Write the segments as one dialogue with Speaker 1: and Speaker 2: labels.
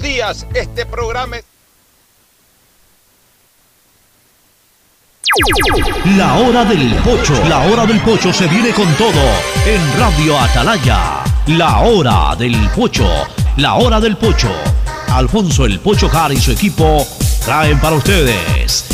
Speaker 1: Días, este programa es...
Speaker 2: La hora del pocho, la hora del pocho se viene con todo en Radio Atalaya. La hora del pocho, la hora del pocho. Alfonso el Pocho Car y su equipo traen para ustedes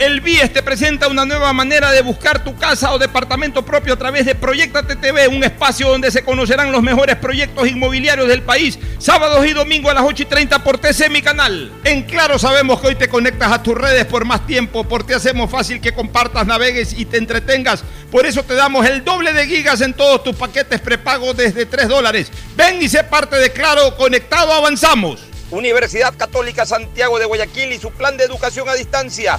Speaker 1: El BIES te presenta una nueva manera de buscar tu casa o departamento propio a través de Proyecta TV, un espacio donde se conocerán los mejores proyectos inmobiliarios del país, sábados y domingos a las 8 y 30 por TC Mi Canal. En Claro sabemos que hoy te conectas a tus redes por más tiempo, porque hacemos fácil que compartas, navegues y te entretengas. Por eso te damos el doble de gigas en todos tus paquetes prepago desde 3 dólares. Ven y sé parte de Claro, conectado avanzamos. Universidad Católica Santiago de Guayaquil y su plan de educación a distancia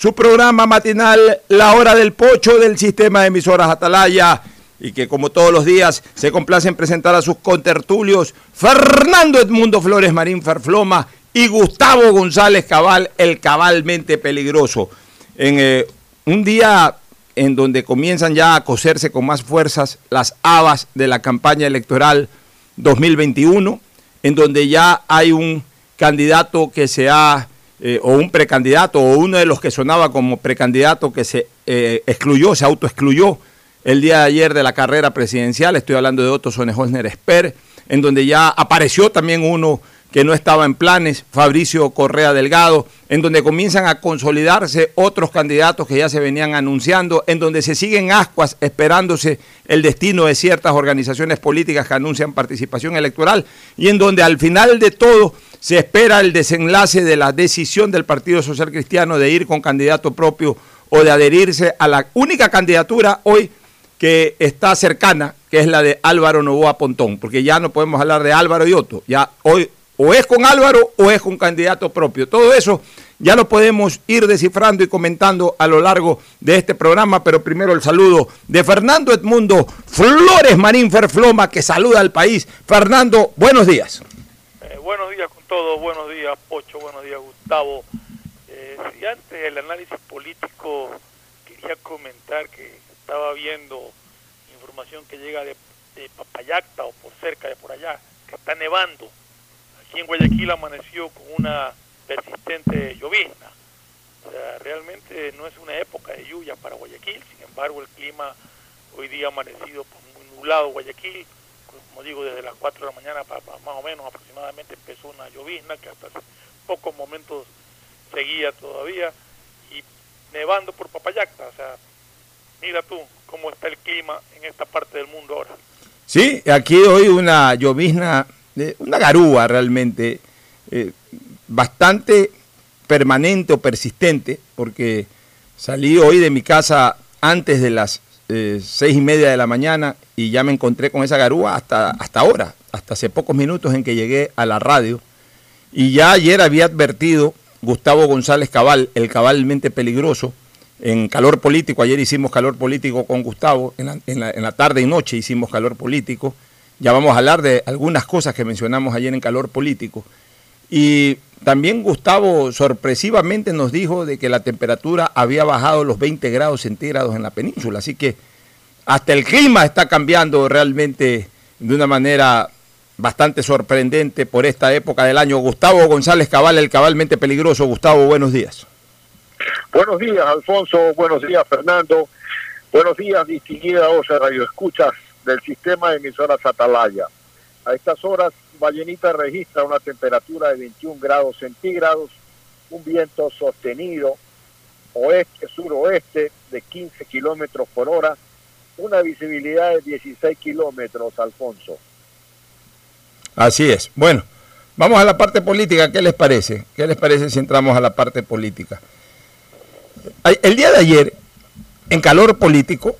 Speaker 1: su programa matinal La Hora del Pocho del sistema de emisoras Atalaya y que como todos los días se complace en presentar a sus contertulios Fernando Edmundo Flores Marín Ferfloma y Gustavo González Cabal, el cabalmente peligroso. En eh, un día en donde comienzan ya a coserse con más fuerzas las habas de la campaña electoral 2021, en donde ya hay un candidato que se ha eh, o un precandidato o uno de los que sonaba como precandidato que se eh, excluyó, se autoexcluyó el día de ayer de la carrera presidencial, estoy hablando de Otto Sonehosner Esper, en donde ya apareció también uno que no estaba en planes, Fabricio Correa Delgado, en donde comienzan a consolidarse otros candidatos que ya se venían anunciando, en donde se siguen ascuas esperándose el destino de ciertas organizaciones políticas que anuncian participación electoral y en donde al final de todo se espera el desenlace de la decisión del Partido Social Cristiano de ir con candidato propio o de adherirse a la única candidatura hoy que está cercana, que es la de Álvaro Novoa Pontón, porque ya no podemos hablar de Álvaro y Otto, ya hoy o es con Álvaro o es con candidato propio. Todo eso ya lo podemos ir descifrando y comentando a lo largo de este programa, pero primero el saludo de Fernando Edmundo Flores Marín Ferfloma, que saluda al país. Fernando, buenos días.
Speaker 3: Eh, buenos días todos, buenos días Pocho, buenos días Gustavo. Eh, antes del análisis político, quería comentar que estaba viendo información que llega de, de Papayacta o por cerca de por allá, que está nevando. Aquí en Guayaquil amaneció con una persistente llovizna. O sea, realmente no es una época de lluvia para Guayaquil, sin embargo el clima hoy día amanecido pues, muy nublado Guayaquil, como digo, desde las 4 de la mañana para, más o menos aproximadamente empezó una llovizna que hasta hace pocos momentos seguía todavía y nevando por Papayacta, o sea, mira tú cómo está el clima en esta parte del mundo ahora.
Speaker 1: Sí, aquí hoy una llovizna, una garúa realmente, eh, bastante permanente o persistente, porque salí hoy de mi casa antes de las eh, seis y media de la mañana y ya me encontré con esa garúa hasta, hasta ahora, hasta hace pocos minutos en que llegué a la radio. Y ya ayer había advertido Gustavo González Cabal, el cabalmente peligroso, en calor político. Ayer hicimos calor político con Gustavo, en la, en la- en la tarde y noche hicimos calor político. Ya vamos a hablar de algunas cosas que mencionamos ayer en calor político. Y también Gustavo sorpresivamente nos dijo de que la temperatura había bajado los 20 grados centígrados en la península. Así que hasta el clima está cambiando realmente de una manera bastante sorprendente por esta época del año. Gustavo González Cabal, el cabalmente peligroso. Gustavo, buenos días.
Speaker 4: Buenos días, Alfonso. Buenos días, Fernando. Buenos días, distinguida Osa Radio Escuchas del sistema de emisoras Atalaya. A estas horas, Vallenita registra una temperatura de 21 grados centígrados, un viento sostenido oeste-suroeste de 15 kilómetros por hora, una visibilidad de 16 kilómetros, Alfonso.
Speaker 1: Así es. Bueno, vamos a la parte política. ¿Qué les parece? ¿Qué les parece si entramos a la parte política? El día de ayer, en calor político,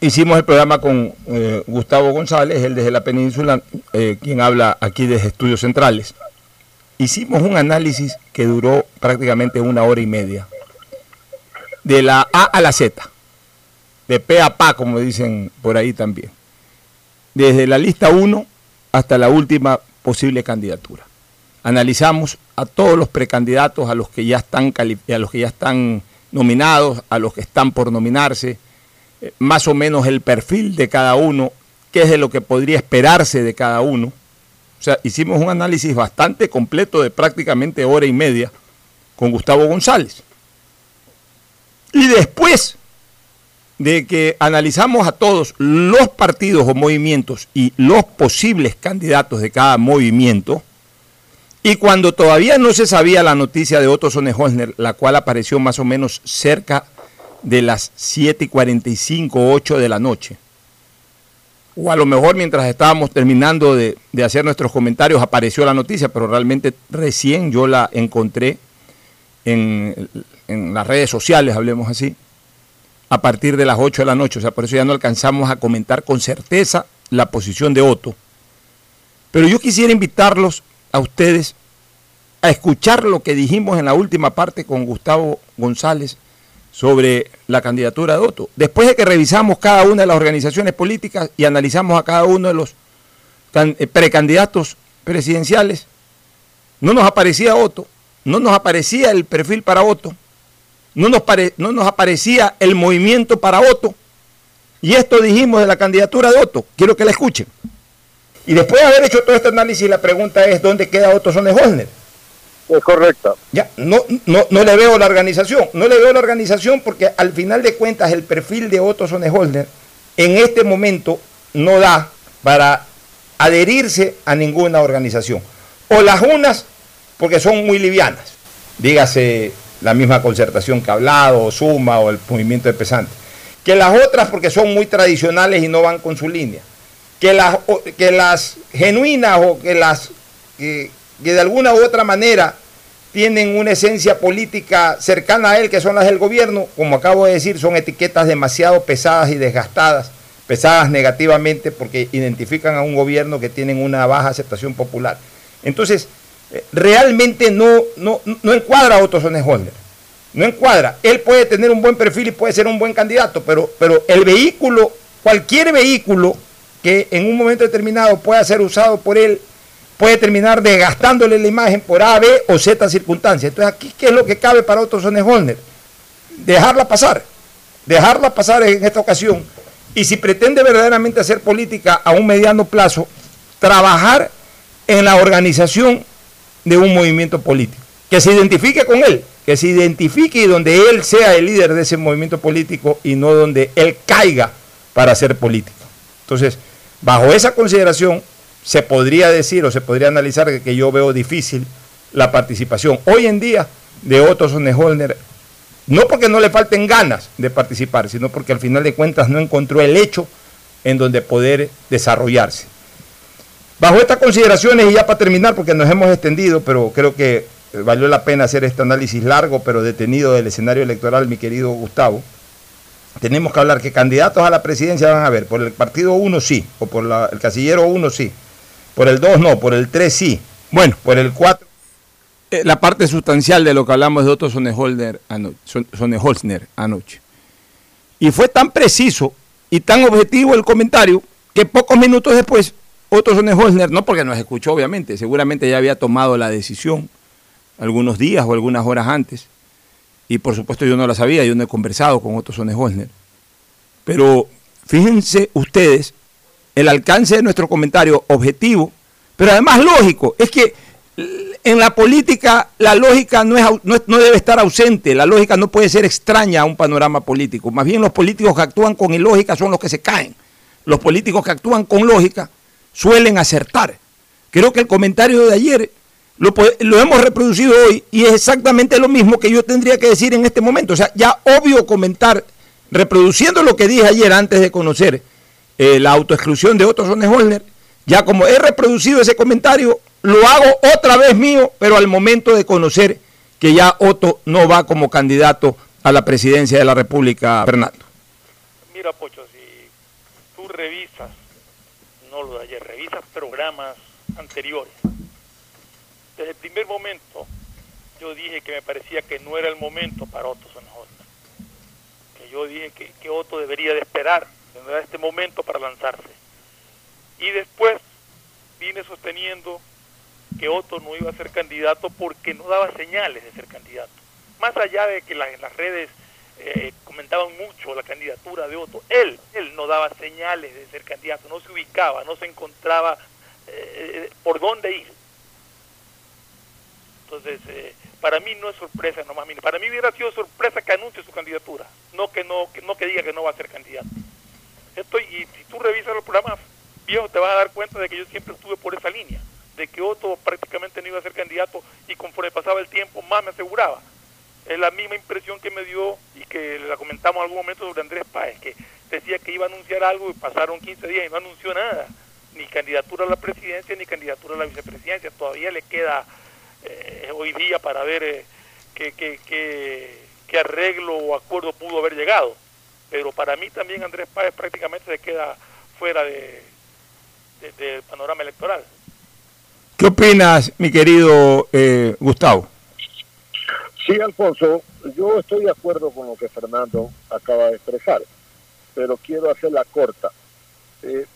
Speaker 1: hicimos el programa con eh, Gustavo González, el desde la península, eh, quien habla aquí desde Estudios Centrales. Hicimos un análisis que duró prácticamente una hora y media, de la A a la Z, de P a Pa, como dicen por ahí también, desde la lista 1 hasta la última posible candidatura. Analizamos a todos los precandidatos, a los que ya están a los que ya están nominados, a los que están por nominarse, más o menos el perfil de cada uno, qué es de lo que podría esperarse de cada uno. O sea, hicimos un análisis bastante completo de prácticamente hora y media con Gustavo González. Y después de que analizamos a todos los partidos o movimientos y los posibles candidatos de cada movimiento, y cuando todavía no se sabía la noticia de Otto Sonnenholzner, la cual apareció más o menos cerca de las 7 y 45, 8 de la noche, o a lo mejor mientras estábamos terminando de, de hacer nuestros comentarios apareció la noticia, pero realmente recién yo la encontré en, en las redes sociales, hablemos así, a partir de las 8 de la noche. O sea, por eso ya no alcanzamos a comentar con certeza la posición de Otto. Pero yo quisiera invitarlos a ustedes a escuchar lo que dijimos en la última parte con Gustavo González sobre la candidatura de Otto. Después de que revisamos cada una de las organizaciones políticas y analizamos a cada uno de los eh, precandidatos presidenciales, no nos aparecía Otto, no nos aparecía el perfil para Otto, no nos, no nos aparecía el movimiento para Otto. Y esto dijimos de la candidatura de Otto. Quiero que la escuchen. Y después de haber hecho todo este análisis, la pregunta es, ¿dónde queda Otto Sonnenholzner?
Speaker 4: Es correcta.
Speaker 1: Ya, no, no, no le veo la organización. No le veo la organización porque al final de cuentas el perfil de Otto Sonnenholzner en este momento no da para adherirse a ninguna organización. O las unas porque son muy livianas. Dígase la misma concertación que ha hablado, o Suma, o el movimiento de pesantes. Que las otras porque son muy tradicionales y no van con su línea. Que las, que las genuinas o que las que, que de alguna u otra manera tienen una esencia política cercana a él, que son las del gobierno, como acabo de decir, son etiquetas demasiado pesadas y desgastadas, pesadas negativamente porque identifican a un gobierno que tienen una baja aceptación popular. Entonces, realmente no, no, no encuadra a Otto Sonnenholder. No encuadra. Él puede tener un buen perfil y puede ser un buen candidato, pero, pero el vehículo, cualquier vehículo que en un momento determinado pueda ser usado por él, puede terminar desgastándole la imagen por A, B o Z circunstancias. Entonces, aquí, ¿qué es lo que cabe para Otto Sonnenholder? Dejarla pasar. Dejarla pasar en esta ocasión. Y si pretende verdaderamente hacer política a un mediano plazo, trabajar en la organización de un movimiento político. que se identifique con él, que se identifique y donde él sea el líder de ese movimiento político y no donde él caiga para ser político. Entonces, bajo esa consideración, se podría decir o se podría analizar que, yo veo difícil la participación hoy en día de Otto Sonnenholner, no porque no le falten ganas de participar, sino porque al final de cuentas no encontró el hecho en donde poder desarrollarse. Bajo estas consideraciones, y ya para terminar, porque nos hemos extendido, pero creo que valió la pena hacer este análisis largo, pero detenido del escenario electoral, mi querido Gustavo, tenemos que hablar que candidatos a la presidencia van a ver, por el partido 1 sí, o por el casillero 1 sí, por el 2 no, por el 3 sí, bueno, por el 4 eh, la parte sustancial de lo que hablamos de Otto Sonneholder anoche, Sonneholzner anoche. Y fue tan preciso y tan objetivo el comentario que pocos minutos después Otto Sonneholzner, no porque nos escuchó obviamente, seguramente ya había tomado la decisión algunos días o algunas horas antes, y por supuesto yo no la sabía, yo no he conversado con Otto Sonneholzner, pero fíjense ustedes el alcance de nuestro comentario objetivo, pero además lógico, es que en la política la lógica no, es, no, debe estar ausente, la lógica no puede ser extraña a un panorama político. Más bien los políticos que actúan con ilógica son los que se caen. Los políticos que actúan con lógica suelen acertar. Creo que el comentario de ayer lo, lo hemos reproducido hoy y es exactamente lo mismo que yo tendría que decir en este momento. O sea, ya obvio comentar, reproduciendo lo que dije ayer antes de conocer eh, la autoexclusión de Otto Sonnenholner, ya como he reproducido ese comentario, lo hago otra vez mío, pero al momento de conocer que ya Otto no va como candidato a la presidencia de la República, Fernando.
Speaker 3: Mira, Pocho, si tú revisas, no lo de ayer, revisas programas anteriores, desde el primer momento yo dije que me parecía que no era el momento para Otto Sonnenholder. Que yo dije que, que Otto debería de esperar, era este momento para lanzarse. Y después vine sosteniendo que Otto no iba a ser candidato porque no daba señales de ser candidato. Más allá de que la- en las redes eh, comentaban mucho la candidatura de Otto, él, él no daba señales de ser candidato, no se ubicaba, no se encontraba eh, por dónde ir. Entonces, eh, para mí no es sorpresa nomás, para mí hubiera sido sorpresa que anuncie su candidatura, no que no que, no que diga que no va a ser candidato. Estoy, y si tú revisas los programas viejos te vas a dar cuenta de que yo siempre estuve por esa línea, de que Otto prácticamente no iba a ser candidato y conforme pasaba el tiempo más me aseguraba. Es la misma impresión que me dio y que la comentamos en algún momento sobre Andrés Páez, que decía que iba a anunciar algo y pasaron 15 días y no anunció nada, ni candidatura a la presidencia ni candidatura a la vicepresidencia. Todavía le queda eh, hoy día para ver eh, qué, qué- qué- qué arreglo o acuerdo pudo haber llegado. Pero para mí también Andrés Páez prácticamente se queda fuera de, de- del panorama electoral.
Speaker 1: ¿Qué opinas, mi querido eh, Gustavo?
Speaker 4: Sí, Alfonso, yo estoy de acuerdo con lo que Fernando acaba de expresar, pero quiero hacerla corta. Eh,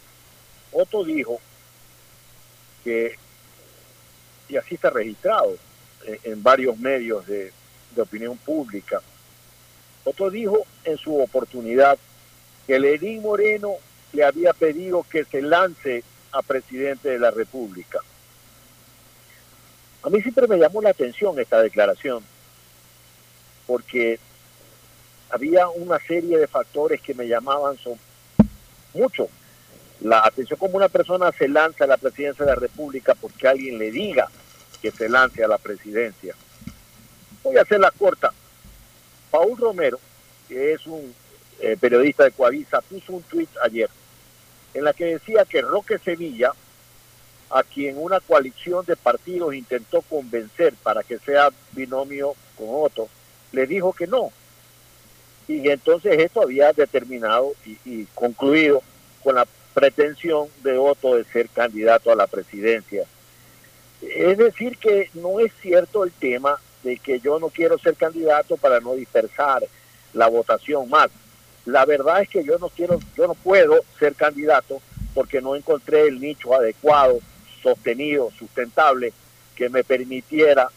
Speaker 4: Otto dijo que, y así está registrado eh, en varios medios de, de opinión pública, Otto dijo en su oportunidad que Lenín Moreno le había pedido que se lance a presidente de la República. A mí siempre me llamó la atención esta declaración, porque había una serie de factores que me llamaban so- mucho la atención como una persona se lanza a la presidencia de la República porque alguien le diga que se lance a la presidencia. Voy a hacerla corta. Paul Romero, que es un eh, periodista de Coavisa, puso un tuit ayer en la que decía que Roque Sevilla, a quien una coalición de partidos intentó convencer para que sea binomio con Otto, le dijo que no. Y entonces esto había determinado y, y concluido con la pretensión de Otto de ser candidato a la presidencia. Es decir, que no es cierto el tema de que yo no quiero ser candidato para no dispersar la votación más. La verdad es que yo no quiero, yo no puedo ser candidato porque no encontré el nicho adecuado, sostenido, sustentable, que me permitiera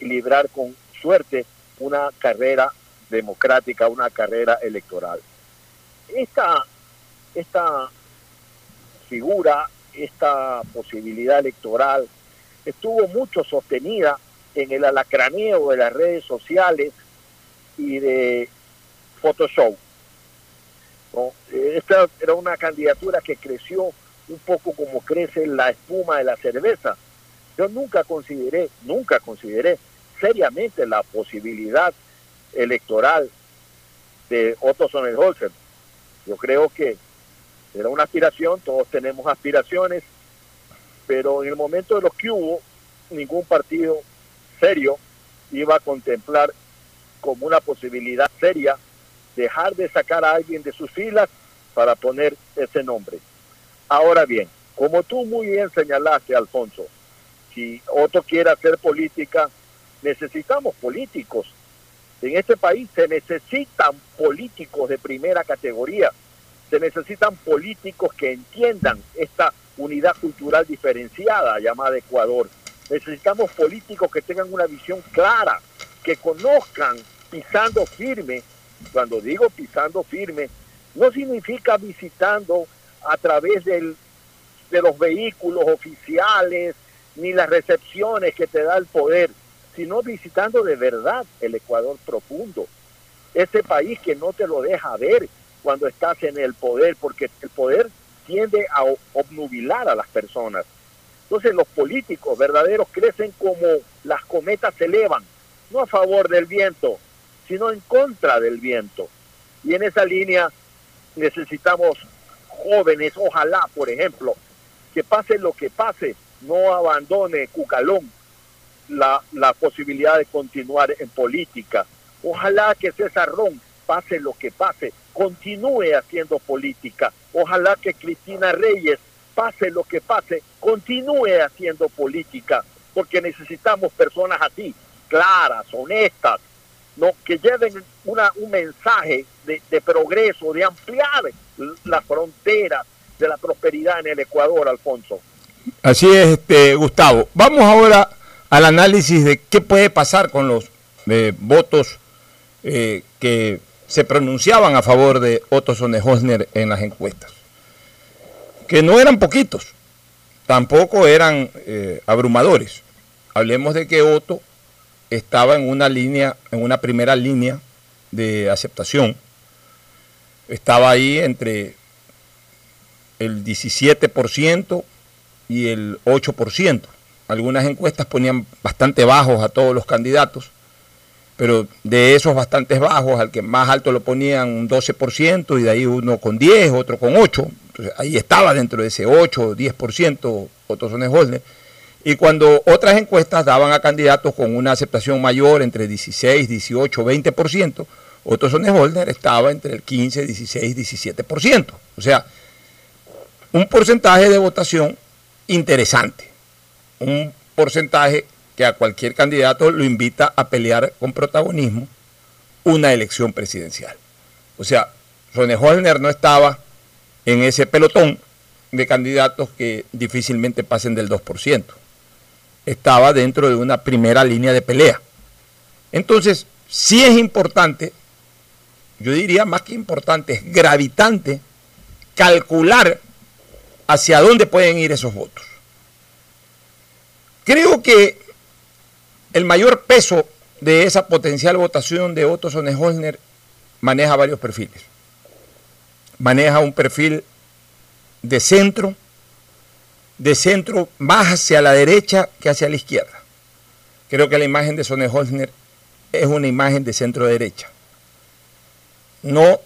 Speaker 4: librar con suerte una carrera democrática, una carrera electoral. Esta, esta figura, esta posibilidad electoral estuvo mucho sostenida en el alacraneo de las redes sociales y de Photoshop. ¿no? Esta era una candidatura que creció un poco como crece la espuma de la cerveza. Yo nunca consideré, nunca consideré seriamente la posibilidad electoral de Otto Sonnenholzer. Yo creo que era una aspiración, todos tenemos aspiraciones, pero en el momento de los que hubo, ningún partido serio iba a contemplar como una posibilidad seria dejar de sacar a alguien de sus filas para poner ese nombre. Ahora bien, como tú muy bien señalaste, Alfonso, si otro quiere hacer política, necesitamos políticos. En este país se necesitan políticos de primera categoría, se necesitan políticos que entiendan esta unidad cultural diferenciada llamada Ecuador. Necesitamos políticos que tengan una visión clara, que conozcan pisando firme. Cuando digo pisando firme, no significa visitando a través de los vehículos oficiales ni las recepciones que te da el poder, sino visitando de verdad el Ecuador profundo, ese país que no te lo deja ver cuando estás en el poder, porque el poder tiende a obnubilar a las personas. Entonces los políticos verdaderos crecen como las cometas se elevan, no a favor del viento, sino en contra del viento. Y en esa línea necesitamos jóvenes, ojalá, por ejemplo, que pase lo que pase, no abandone Cucalón la, la posibilidad de continuar en política. Ojalá que César Ron, pase lo que pase, continúe haciendo política. Ojalá que Cristina Reyes, pase lo que pase, continúe haciendo política, porque necesitamos personas así, claras, honestas, no que lleven una, un mensaje de, progreso, de ampliar las fronteras de la prosperidad en el Ecuador, Alfonso.
Speaker 1: Así es, este, Gustavo. Vamos ahora al análisis de qué puede pasar con los eh, votos eh, que se pronunciaban a favor de Otto Sonnenhosner en las encuestas. Que no eran poquitos, tampoco eran eh, abrumadores. Hablemos de que Otto estaba en una línea, en una primera línea de aceptación. Estaba ahí entre el 17% y el 8%. Algunas encuestas ponían bastante bajos a todos los candidatos, pero de esos bastantes bajos, al que más alto lo ponían un 12% y de ahí uno con 10, otro con 8. Ahí estaba dentro de ese 8 o 10% Otto Sonnenholder. Y cuando otras encuestas daban a candidatos con una aceptación mayor entre 16, 18, 20%, Otto Sonnenholder estaba entre el 15, 16, 17%. O sea, un porcentaje de votación interesante, un porcentaje que a cualquier candidato lo invita a pelear con protagonismo una elección presidencial. O sea, Sonnenholder no estaba en ese pelotón de candidatos que difícilmente pasen del 2%. Estaba dentro de una primera línea de pelea. Entonces, sí es importante, yo diría más que importante, es gravitante calcular hacia dónde pueden ir esos votos. Creo que el mayor peso de esa potencial votación de Otto Sonnenholner maneja varios perfiles. Maneja un perfil de centro, de centro más hacia la derecha que hacia la izquierda. Creo que la imagen de Sonnenholner es una imagen de centro derecha. No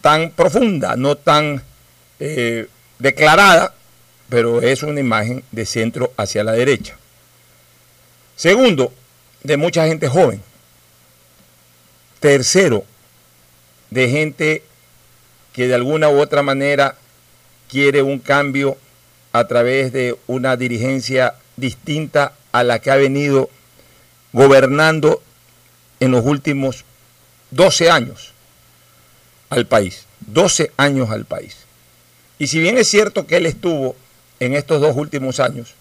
Speaker 1: tan profunda, no tan eh, declarada, pero es una imagen de centro hacia la derecha. Segundo, de mucha gente joven. Tercero, de gente que de alguna u otra manera quiere un cambio a través de una dirigencia distinta a la que ha venido gobernando en los últimos 12 años al país. 12 años al país. Y si bien es cierto que él estuvo en estos dos últimos años,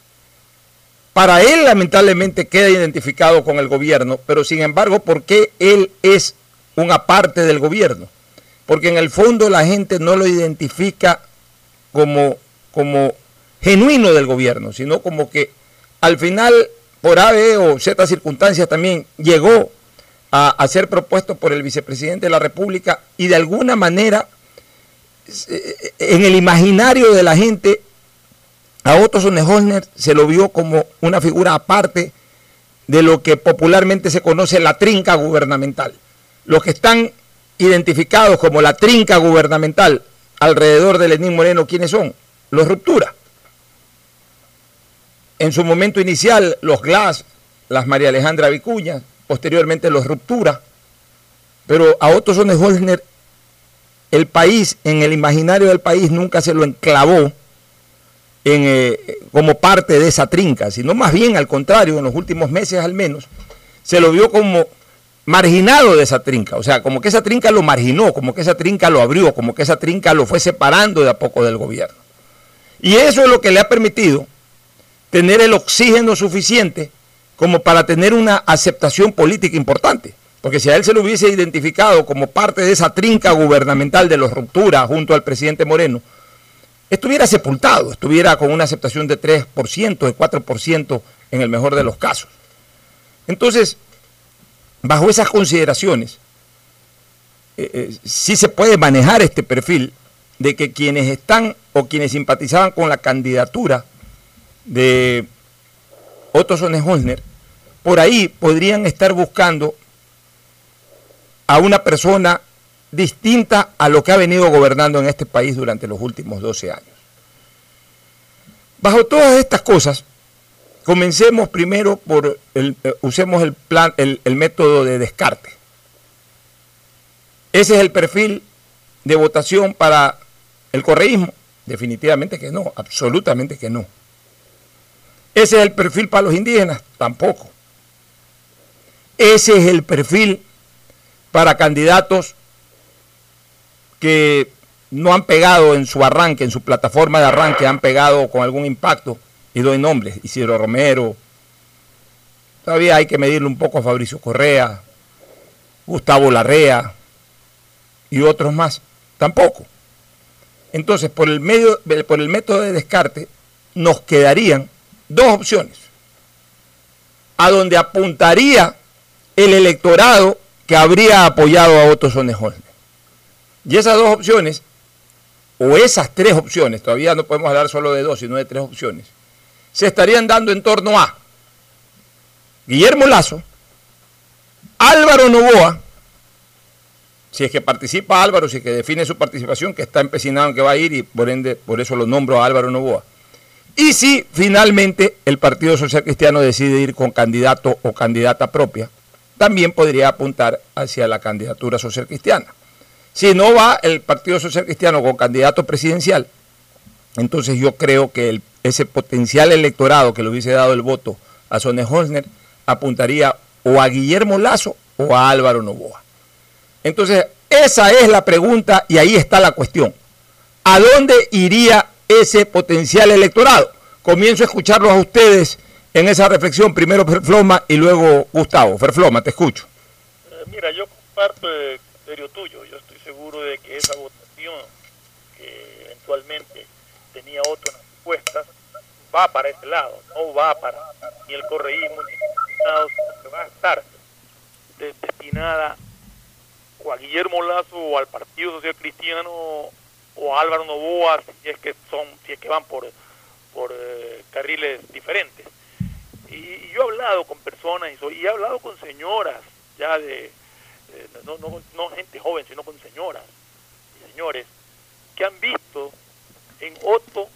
Speaker 1: para él lamentablemente queda identificado con el gobierno, pero sin embargo, ¿por qué él es una parte del gobierno? Porque en el fondo la gente no lo identifica como, como genuino del gobierno, sino como que al final por A, B o Z circunstancias también llegó a, ser propuesto por el vicepresidente de la República y de alguna manera eh, en el imaginario de la gente a Otto Sonnenholner se lo vio como una figura aparte de lo que popularmente se conoce la trinca gubernamental. Los que están identificados como la trinca gubernamental alrededor de Lenín Moreno, ¿quiénes son? Los ruptura. En su momento inicial, los Glass, las María Alejandra Vicuña, posteriormente los Ruptura. Pero a Otto Sonnenholner, el país, en el imaginario del país, nunca se lo enclavó en, eh, como parte de esa trinca, sino más bien al contrario, en los últimos meses al menos, se lo vio como marginado de esa trinca, o sea, como que esa trinca lo marginó, como que esa trinca lo abrió, como que esa trinca lo fue separando de a poco del gobierno. Y eso es lo que le ha permitido tener el oxígeno suficiente como para tener una aceptación política importante. Porque si a él se lo hubiese identificado como parte de esa trinca gubernamental de los rupturas junto al presidente Moreno, estuviera sepultado, estuviera con una aceptación de 3%, de 4% en el mejor de los casos. Entonces, bajo esas consideraciones, eh, eh, sí se puede manejar este perfil de que quienes están o quienes simpatizaban con la candidatura de Otto Sonnenholner, por ahí podrían estar buscando a una persona distinta a lo que ha venido gobernando en este país durante los últimos 12 años. Bajo todas estas cosas, comencemos primero por, el, eh, usemos el, plan, el, el método de descarte. Ese es el perfil de votación para el correísmo. Definitivamente que no, absolutamente que no. Ese es el perfil para los indígenas, tampoco. Ese es el perfil para candidatos que no han pegado en su arranque, en su plataforma de arranque, han pegado con algún impacto, y doy nombres, Isidro Romero, todavía hay que medirle un poco a Fabricio Correa, Gustavo Larrea y otros más, tampoco. Entonces, por el, medio, por el método de descarte, nos quedarían dos opciones, a donde apuntaría el electorado que habría apoyado a Otto Sonnenholm. Y esas dos opciones, o esas tres opciones, todavía no podemos hablar solo de dos, sino de tres opciones, se estarían dando en torno a Guillermo Lazo, Álvaro Novoa, si es que participa Álvaro, si es que define su participación, que está empecinado en que va a ir y por ende, por eso lo nombro a Álvaro Novoa. Y si finalmente el Partido Social Cristiano decide ir con candidato o candidata propia, también podría apuntar hacia la candidatura social cristiana. Si no va el Partido Social Cristiano con candidato presidencial, entonces yo creo que ese potencial electorado que le hubiese dado el voto a Sonne Holzner apuntaría o a Guillermo Lazo o a Álvaro Novoa. Entonces, esa es la pregunta y ahí está la cuestión. ¿A dónde iría ese potencial electorado? Comienzo a escucharlos a ustedes en esa reflexión, primero Ferfloma y luego Gustavo. Ferfloma, te escucho.
Speaker 3: Eh, mira, yo comparto el criterio tuyo. Yo estoy seguro de que esa votación que eventualmente tenía otro en las encuestas va para ese lado, no va para ni el correísmo va a estar de- destinada o a Guillermo Lazo o al Partido Social Cristiano o a Álvaro Novoa si es que son si es que van por por eh, carriles diferentes. Y, y yo he hablado con personas y, soy- y he hablado con señoras ya de eh, no, no, no gente joven sino con señoras y señores que han visto en Otto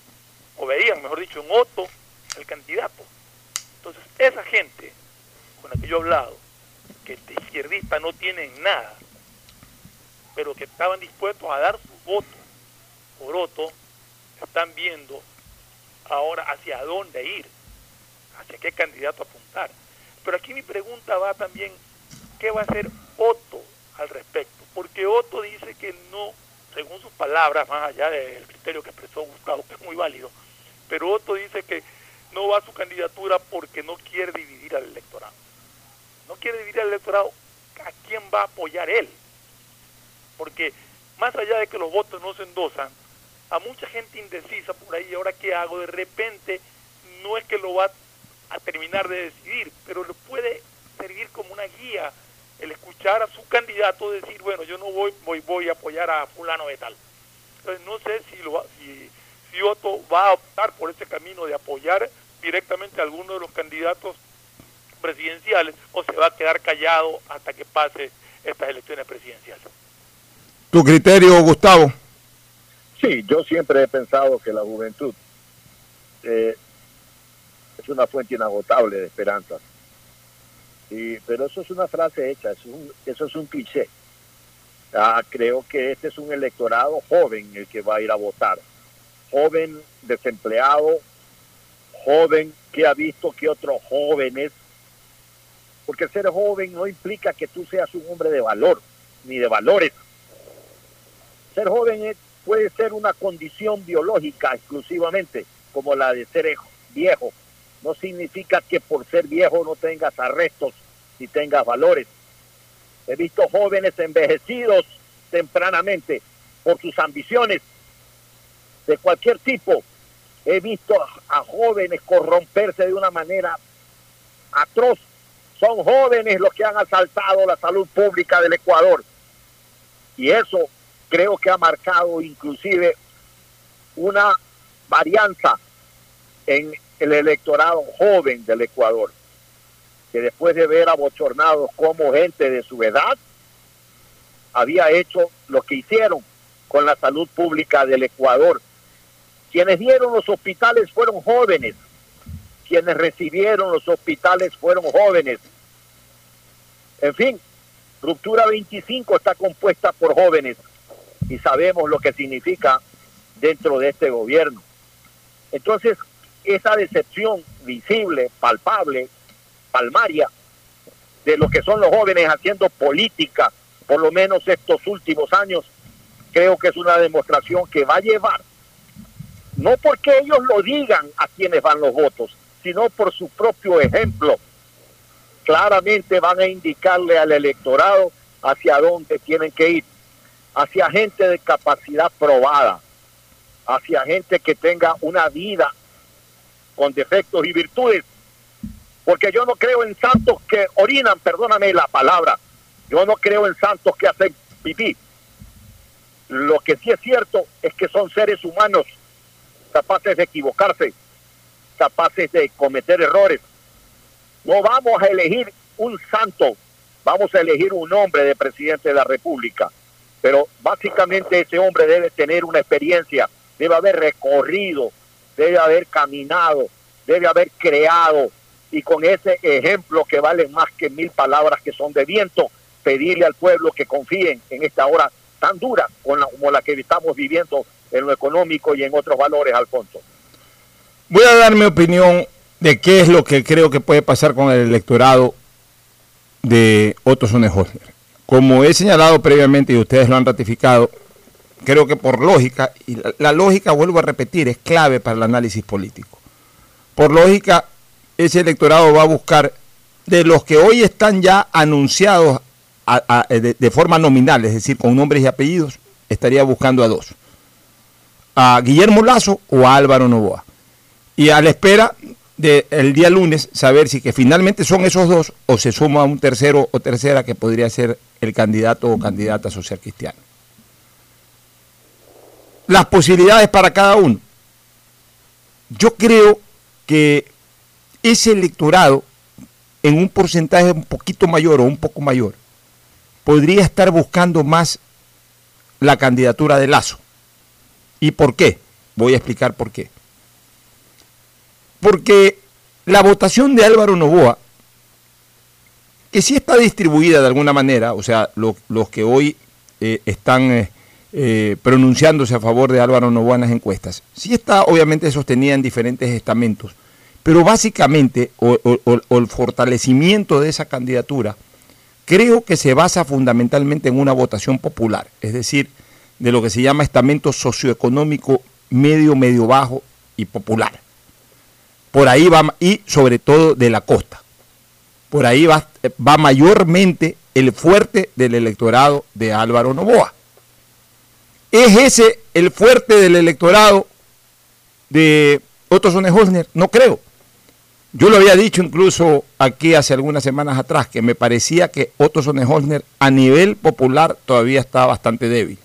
Speaker 3: o veían mejor dicho en Otto el candidato entonces esa gente con la que yo he hablado que de izquierdista no tienen nada pero que estaban dispuestos a dar su voto por Otto, están viendo ahora hacia dónde ir, hacia qué candidato apuntar. Pero aquí mi pregunta va también, ¿qué va a hacer Otto al respecto? Porque Otto dice que no, según sus palabras, más allá del criterio que expresó Gustavo, que es muy válido, pero Otto dice que no va a su candidatura porque no quiere dividir al electorado. No quiere dividir al electorado, ¿a quién va a apoyar él? porque más allá de que los votos no se endosan, a mucha gente indecisa por ahí, ¿ahora qué hago? De repente no es que lo va a terminar de decidir, pero le puede servir como una guía el escuchar a su candidato decir, bueno, yo no voy, voy, voy a apoyar a fulano de tal. Entonces no sé si, lo, va- si, si Otto va a optar por ese camino de apoyar directamente a alguno de los candidatos presidenciales o se va a quedar callado hasta que pase estas elecciones presidenciales.
Speaker 1: Tu criterio, Gustavo.
Speaker 4: Sí, yo siempre he pensado que la juventud eh, es una fuente inagotable de esperanzas. Y, pero eso es una frase hecha, eso es un, eso es un cliché. Ah, creo que este es un electorado joven el que va a ir a votar. Joven desempleado, joven que ha visto que otros jóvenes, porque ser joven no implica que tú seas un hombre de valor, ni de valores. Ser joven puede ser una condición biológica exclusivamente, como la de ser viejo. No significa que por ser viejo no tengas arrestos ni tengas valores. He visto jóvenes envejecidos tempranamente por sus ambiciones de cualquier tipo. He visto a, jóvenes corromperse de una manera atroz. Son jóvenes los que han asaltado la salud pública del Ecuador. Y eso creo que ha marcado inclusive una varianza en el electorado joven del Ecuador, que después de ver abochornados como gente de su edad, había hecho lo que hicieron con la salud pública del Ecuador. Quienes dieron los hospitales fueron jóvenes, quienes recibieron los hospitales fueron jóvenes. En fin, Ruptura 25 está compuesta por jóvenes y sabemos lo que significa dentro de este gobierno. Entonces, esa decepción visible, palpable, palmaria, de lo que son los jóvenes haciendo política, por lo menos estos últimos años, creo que es una demostración que va a llevar, no porque ellos lo digan a quienes van los votos, sino por su propio ejemplo. Claramente van a indicarle al electorado hacia dónde tienen que ir, hacia gente de capacidad probada, hacia gente que tenga una vida con defectos y virtudes. Porque yo no creo en santos que orinan, perdóname la palabra, yo no creo en santos que hacen pipí. Lo que sí es cierto es que son seres humanos capaces de equivocarse, capaces de cometer errores. No vamos a elegir un santo, vamos a elegir un hombre de presidente de la República. Pero básicamente ese hombre debe tener una experiencia, debe haber recorrido, debe haber caminado, debe haber creado y con ese ejemplo que vale más que mil palabras que son de viento, pedirle al pueblo que confíen en esta hora tan dura como la que estamos viviendo en lo económico y en otros valores, Alfonso.
Speaker 1: Voy a dar mi opinión de qué es lo que creo que puede pasar con el electorado de Otto Sonnenholzer. Como he señalado previamente y ustedes lo han ratificado, creo que por lógica, y la, lógica, vuelvo a repetir, es clave para el análisis político. Por lógica, ese electorado va a buscar de los que hoy están ya anunciados a- a- de forma nominal, es decir, con nombres y apellidos, estaría buscando a dos. A Guillermo Lazo o a Álvaro Novoa. Y a la espera del día lunes saber si que finalmente son esos dos o se suma un tercero o tercera que podría ser el candidato o candidata social cristiano. Las posibilidades para cada uno. Yo creo que ese electorado en un porcentaje un poquito mayor o un poco mayor podría estar buscando más la candidatura de Lazo. ¿Y por qué? Voy a explicar por qué. Porque la votación de Álvaro Novoa, que sí está distribuida de alguna manera, o sea, lo- los que hoy eh, están eh, eh, pronunciándose a favor de Álvaro Novoa en las encuestas, sí está obviamente sostenida en diferentes estamentos, pero básicamente, o, el fortalecimiento de esa candidatura, creo que se basa fundamentalmente en una votación popular, es decir, de lo que se llama estamento socioeconómico medio, medio bajo y popular. Por ahí va, y sobre todo de la costa. Por ahí va, va mayormente el fuerte del electorado de Álvaro Novoa. ¿Es ese el fuerte del electorado de Otto Sonnenholzner? No creo. Yo lo había dicho incluso aquí hace algunas semanas atrás, que me parecía que Otto Sonnenholzner a nivel popular todavía está bastante débil,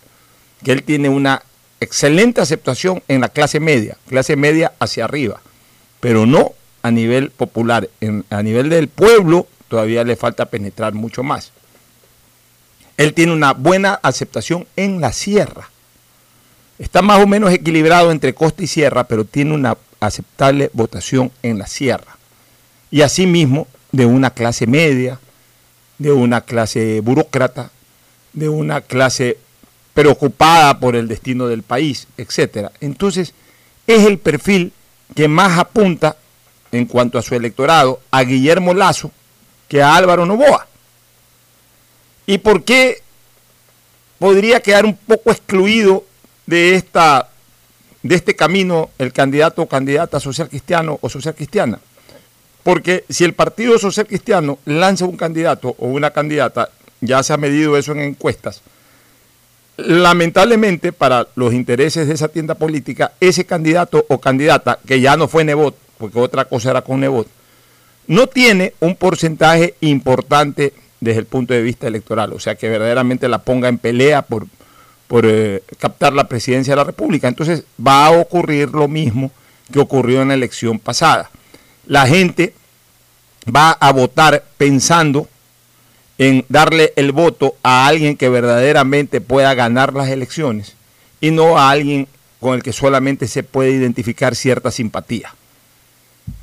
Speaker 1: que él tiene una excelente aceptación en la clase media, clase media hacia arriba, pero no a nivel popular, a nivel del pueblo todavía le falta penetrar mucho más. Él tiene una buena aceptación en la sierra. Está más o menos equilibrado entre costa y sierra, pero tiene una aceptable votación en la sierra. Y asimismo de una clase media, de una clase burócrata, de una clase preocupada por el destino del país, etcétera. Entonces, es el perfil que más apunta en cuanto a su electorado a Guillermo Lazo que a Álvaro Novoa. ¿Y por qué podría quedar un poco excluido de esta de este camino el candidato o candidata social cristiano o social cristiana? Porque si el Partido Social Cristiano lanza un candidato o una candidata, ya se ha medido eso en encuestas, lamentablemente para los intereses de esa tienda política, ese candidato o candidata, que ya no fue Nebot, porque otra cosa era con Nebot, no tiene un porcentaje importante desde el punto de vista electoral, o sea que verdaderamente la ponga en pelea por, por eh, captar la presidencia de la República. Entonces va a ocurrir lo mismo que ocurrió en la elección pasada. La gente va a votar pensando en darle el voto a alguien que verdaderamente pueda ganar las elecciones y no a alguien con el que solamente se puede identificar cierta simpatía.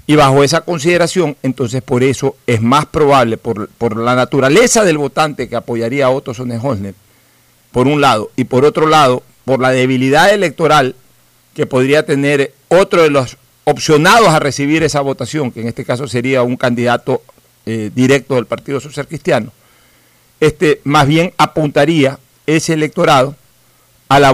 Speaker 1: Y bajo esa consideración, entonces por eso es más probable, por, por la naturaleza del votante que apoyaría a Otto Sonnenholzner, por un lado, y por otro lado, por la debilidad electoral que podría tener otro de los opcionados a recibir esa votación, que en este caso sería un candidato eh, directo del Partido Social Cristiano, este, más bien apuntaría ese electorado a, la,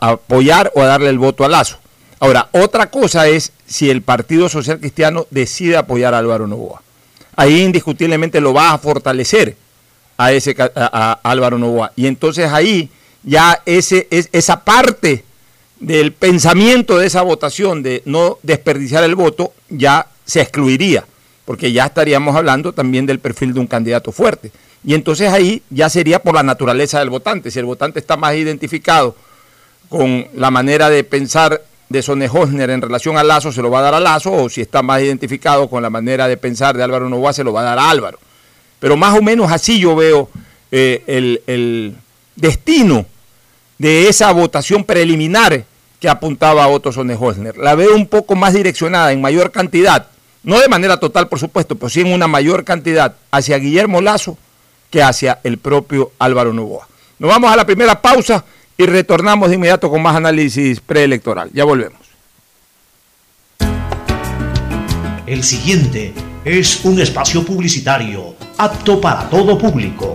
Speaker 1: apoyar o a darle el voto a Lazo. Ahora, otra cosa es si el Partido Social Cristiano decide apoyar a Álvaro Novoa. Ahí indiscutiblemente lo va a fortalecer a ese a, Álvaro Novoa. Y entonces ahí ya ese, es, esa parte del pensamiento de esa votación de no desperdiciar el voto ya se excluiría, porque ya estaríamos hablando también del perfil de un candidato fuerte. Y entonces ahí ya sería por la naturaleza del votante. Si el votante está más identificado con la manera de pensar de Sone Hosner en relación a Lazo, se lo va a dar a Lazo, o si está más identificado con la manera de pensar de Álvaro Novoa, se lo va a dar a Álvaro. Pero más o menos así yo veo eh, el, el destino de esa votación preliminar que apuntaba Otto Sonnenholzner. La veo un poco más direccionada, en mayor cantidad, no de manera total, por supuesto, pero sí en una mayor cantidad hacia Guillermo Lazo que hacia el propio Álvaro Novoa. Nos vamos a la primera pausa y retornamos de inmediato con más análisis preelectoral. Ya volvemos.
Speaker 2: El siguiente es un espacio publicitario apto para todo público.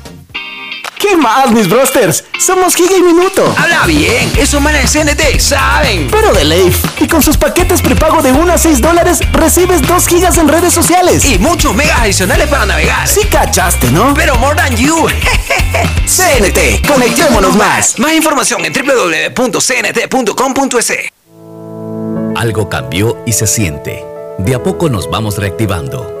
Speaker 5: ¿Qué más, mis brosters? Somos Giga y Minuto.
Speaker 6: Habla bien, esos manes de CNT saben.
Speaker 5: Pero de Leif. Y con sus paquetes prepago de 1 a 6 dólares, recibes 2 gigas en redes sociales.
Speaker 6: Y muchos megas adicionales para navegar.
Speaker 5: Sí cachaste, ¿no?
Speaker 6: Pero more than you.
Speaker 5: CNT, conectémonos más.
Speaker 6: Más información en www.cnt.com.es.
Speaker 7: Algo cambió y se siente. De a poco nos vamos reactivando,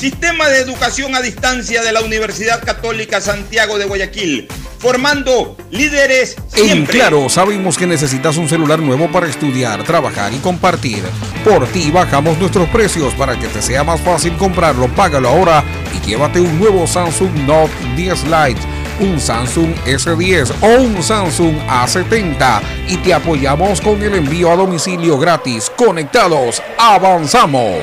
Speaker 1: Sistema de Educación a Distancia de la Universidad Católica Santiago de Guayaquil, formando líderes siempre.
Speaker 8: En Claro, sabemos que necesitas un celular nuevo para estudiar, trabajar y compartir. Por ti bajamos nuestros precios para que te sea más fácil comprarlo. Págalo ahora y llévate un nuevo Samsung Note 10 Lite, un Samsung S10 o un Samsung A70 y te apoyamos con el envío a domicilio gratis. Conectados, avanzamos.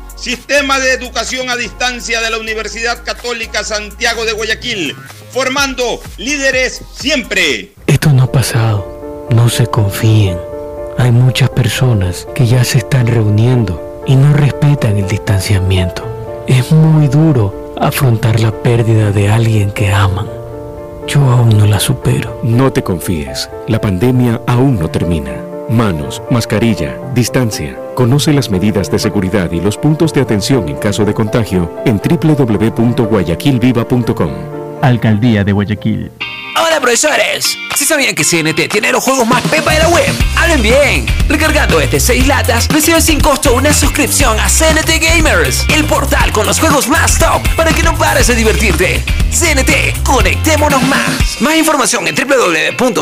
Speaker 1: Sistema de Educación a Distancia de la Universidad Católica Santiago de Guayaquil, formando líderes siempre.
Speaker 9: Esto no ha pasado, no se confíen. Hay muchas personas que ya se están reuniendo y no respetan el distanciamiento. Es muy duro afrontar la pérdida de alguien que aman. Yo aún no la supero.
Speaker 10: No te confíes, la pandemia aún no termina. Manos, mascarilla, distancia. Conoce las medidas de seguridad y los puntos de atención en caso de contagio en www.guayaquilviva.com.
Speaker 11: Alcaldía de Guayaquil.
Speaker 6: Hola profesores, si sabían que CNT tiene los juegos más pepa de la web, hablen bien. Recargando este 6 latas, recibes sin costo una suscripción a CNT Gamers, el portal con los juegos más top para que no pares de divertirte. CNT, conectémonos más. Más información en www.cnt.com.es.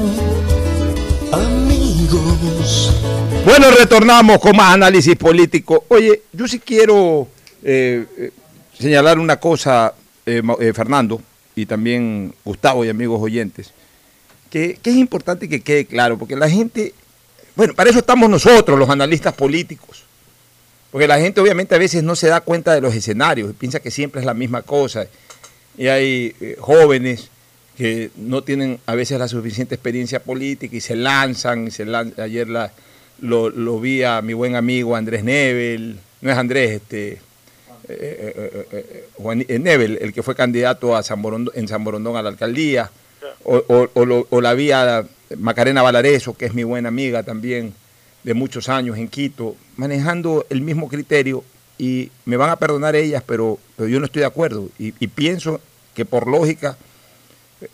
Speaker 1: Bueno, retornamos con más análisis político. Oye, yo sí quiero eh, eh, señalar una cosa, eh, eh, Fernando, y también Gustavo y amigos oyentes, que, que es importante que quede claro, porque la gente, bueno, para eso estamos nosotros, los analistas políticos, porque la gente obviamente a veces no se da cuenta de los escenarios piensa que siempre es la misma cosa. Y hay eh, jóvenes que no tienen a veces la suficiente experiencia política y se lanzan. y se lan- Ayer la, lo, lo vi a mi buen amigo Andrés Nebel, no es Andrés, este, eh, eh, eh, Juan- Nebel, el que fue candidato a San Borondón- en San Borondón a la alcaldía, o, la vi a Macarena Valareso, que es mi buena amiga también de muchos años en Quito, manejando el mismo criterio y me van a perdonar ellas, pero, pero yo no estoy de acuerdo y, pienso que por lógica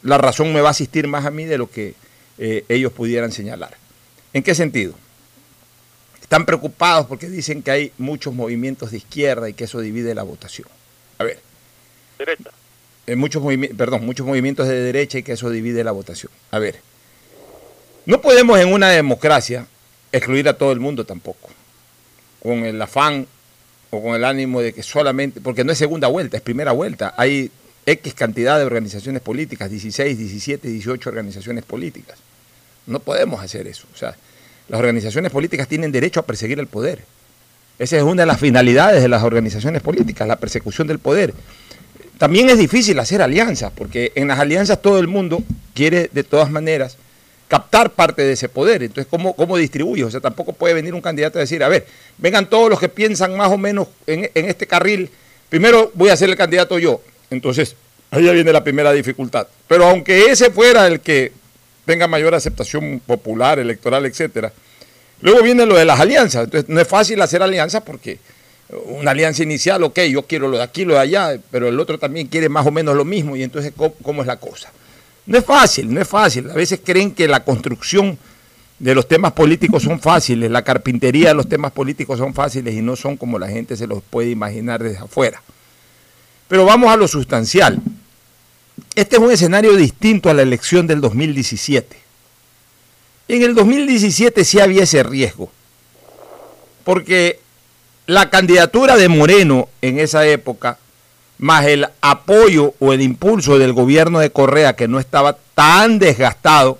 Speaker 1: la razón me va a asistir más a mí de lo que ellos pudieran señalar. ¿En qué sentido? Están preocupados porque dicen que hay muchos movimientos de izquierda y que eso divide la votación. A ver,
Speaker 3: Derecha.
Speaker 1: eh, muchos perdón, muchos movimientos de derecha y que eso divide la votación. A ver, no podemos en una democracia excluir a todo el mundo tampoco, con el afán o con el ánimo de que solamente, porque no es segunda vuelta, es primera vuelta. Hay X cantidad de organizaciones políticas, 16, 17, 18 organizaciones políticas. No podemos hacer eso. O sea, las organizaciones políticas tienen derecho a perseguir el poder. Esa es una de las finalidades de las organizaciones políticas, la persecución del poder. También es difícil hacer alianzas, porque en las alianzas todo el mundo quiere de todas maneras captar parte de ese poder. Entonces, ¿cómo, cómo distribuye? O sea, tampoco puede venir un candidato a decir, a ver, vengan todos los que piensan más o menos en, en este carril, primero voy a ser el candidato yo. Entonces, ahí viene la primera dificultad. Pero aunque ese fuera el que tenga mayor aceptación popular, electoral, etcétera, luego viene lo de las alianzas. Entonces, no es fácil hacer alianzas porque una alianza inicial, ok, yo quiero lo de aquí, lo de allá, pero el otro también quiere más o menos lo mismo y entonces, ¿cómo, cómo es la cosa? No es fácil, no es fácil. A veces creen que la construcción de los temas políticos son fáciles, la carpintería de los temas políticos son fáciles y no son como la gente se los puede imaginar desde afuera. Pero vamos a lo sustancial. Este es un escenario distinto a la elección del 2017. En el 2017 sí había ese riesgo, porque la candidatura de Moreno en esa época, más el apoyo o el impulso del gobierno de Correa, que no estaba tan desgastado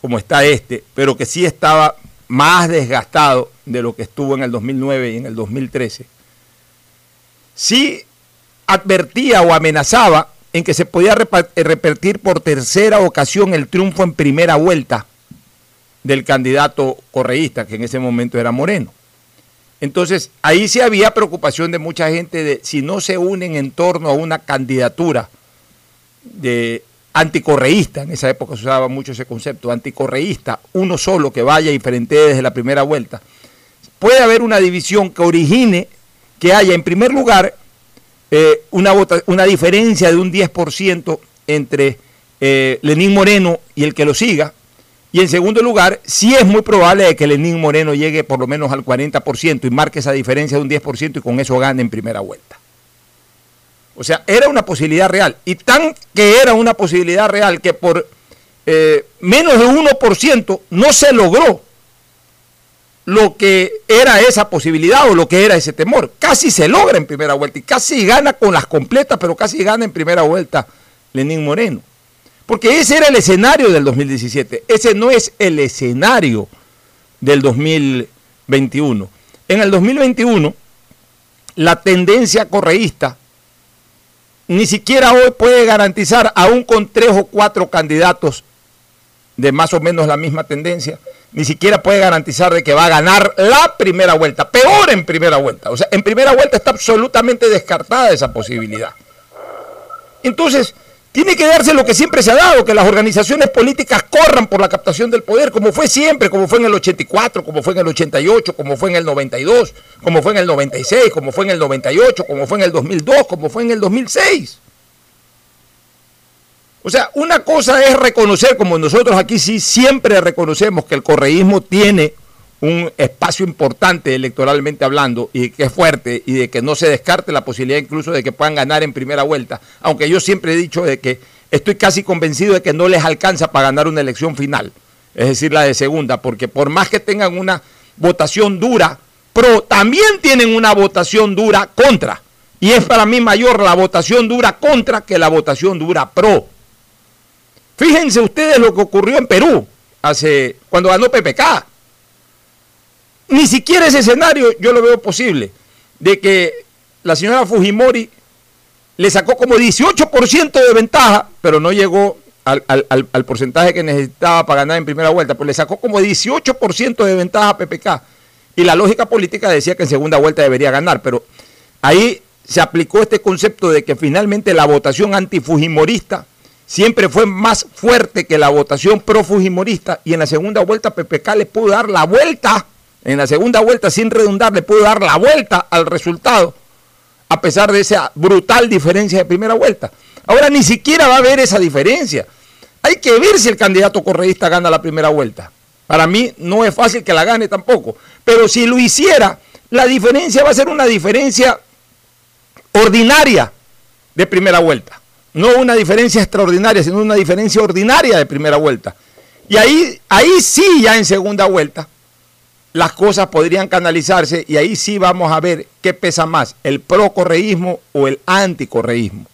Speaker 1: como está este, pero que sí estaba más desgastado de lo que estuvo en el 2009 y en el 2013, sí advertía o amenazaba en que se podía eh, repetir por tercera ocasión el triunfo en primera vuelta del candidato correísta, que en ese momento era Moreno. Entonces, ahí sí había preocupación de mucha gente de si no se unen en torno a una candidatura de anticorreísta, en esa época se usaba mucho ese concepto, anticorreísta, uno solo que vaya y frente desde la primera vuelta, puede haber una división que origine que haya en primer lugar eh, una, vota- una diferencia de un 10% entre eh, Lenín Moreno y el que lo siga, y en segundo lugar, sí es muy probable de que Lenín Moreno llegue por lo menos al 40% y marque esa diferencia de un 10% y con eso gane en primera vuelta. O sea, era una posibilidad real. Y tan que era una posibilidad real que por eh, menos de 1% no se logró lo que era esa posibilidad o lo que era ese temor. Casi se logra en primera vuelta y casi gana con las completas, pero casi gana en primera vuelta Lenín Moreno. Porque ese era el escenario del 2017. Ese no es el escenario del 2021. En el 2021, la tendencia correísta ni siquiera hoy puede garantizar, aún con tres o cuatro candidatos de más o menos la misma tendencia, ni siquiera puede garantizar de que va a ganar la primera vuelta, peor en primera vuelta. O sea, en primera vuelta está absolutamente descartada esa posibilidad. Entonces, tiene que darse lo que siempre se ha dado, que las organizaciones políticas corran por la captación del poder, como fue siempre, como fue en el 84, como fue en el 88, como fue en el 92, como fue en el 96, como fue en el 98, como fue en el 2002, como fue en el 2006. O sea, una cosa es reconocer, como nosotros aquí sí siempre reconocemos que el correísmo tiene un espacio importante electoralmente hablando y que es fuerte y de que no se descarte la posibilidad incluso de que puedan ganar en primera vuelta, aunque yo siempre he dicho de que estoy casi convencido de que no les alcanza para ganar una elección final, es decir, la de segunda, porque por más que tengan una votación dura pro, también tienen una votación dura contra. Y es para mí mayor la votación dura contra que la votación dura pro. Fíjense ustedes lo que ocurrió en Perú hace cuando ganó PPK ni siquiera ese escenario yo lo veo posible, de que la señora Fujimori le sacó como 18% de ventaja, pero no llegó al, porcentaje que necesitaba para ganar en primera vuelta, pues le sacó como 18% de ventaja a PPK. Y la lógica política decía que en segunda vuelta debería ganar, pero ahí se aplicó este concepto de que finalmente la votación antifujimorista siempre fue más fuerte que la votación pro-fujimorista y en la segunda vuelta PPK le pudo dar la vuelta en la segunda vuelta, sin redundar, le pudo dar la vuelta al resultado, a pesar de esa brutal diferencia de primera vuelta. Ahora ni siquiera va a haber esa diferencia. Hay que ver si el candidato correísta gana la primera vuelta. Para mí no es fácil que la gane tampoco. Pero si lo hiciera, la diferencia va a ser una diferencia ordinaria de primera vuelta. No una diferencia extraordinaria, sino una diferencia ordinaria de primera vuelta. Y ahí, ahí sí, ya en segunda vuelta, las cosas podrían canalizarse y ahí sí vamos a ver qué pesa más, el pro-correísmo o el anticorreísmo.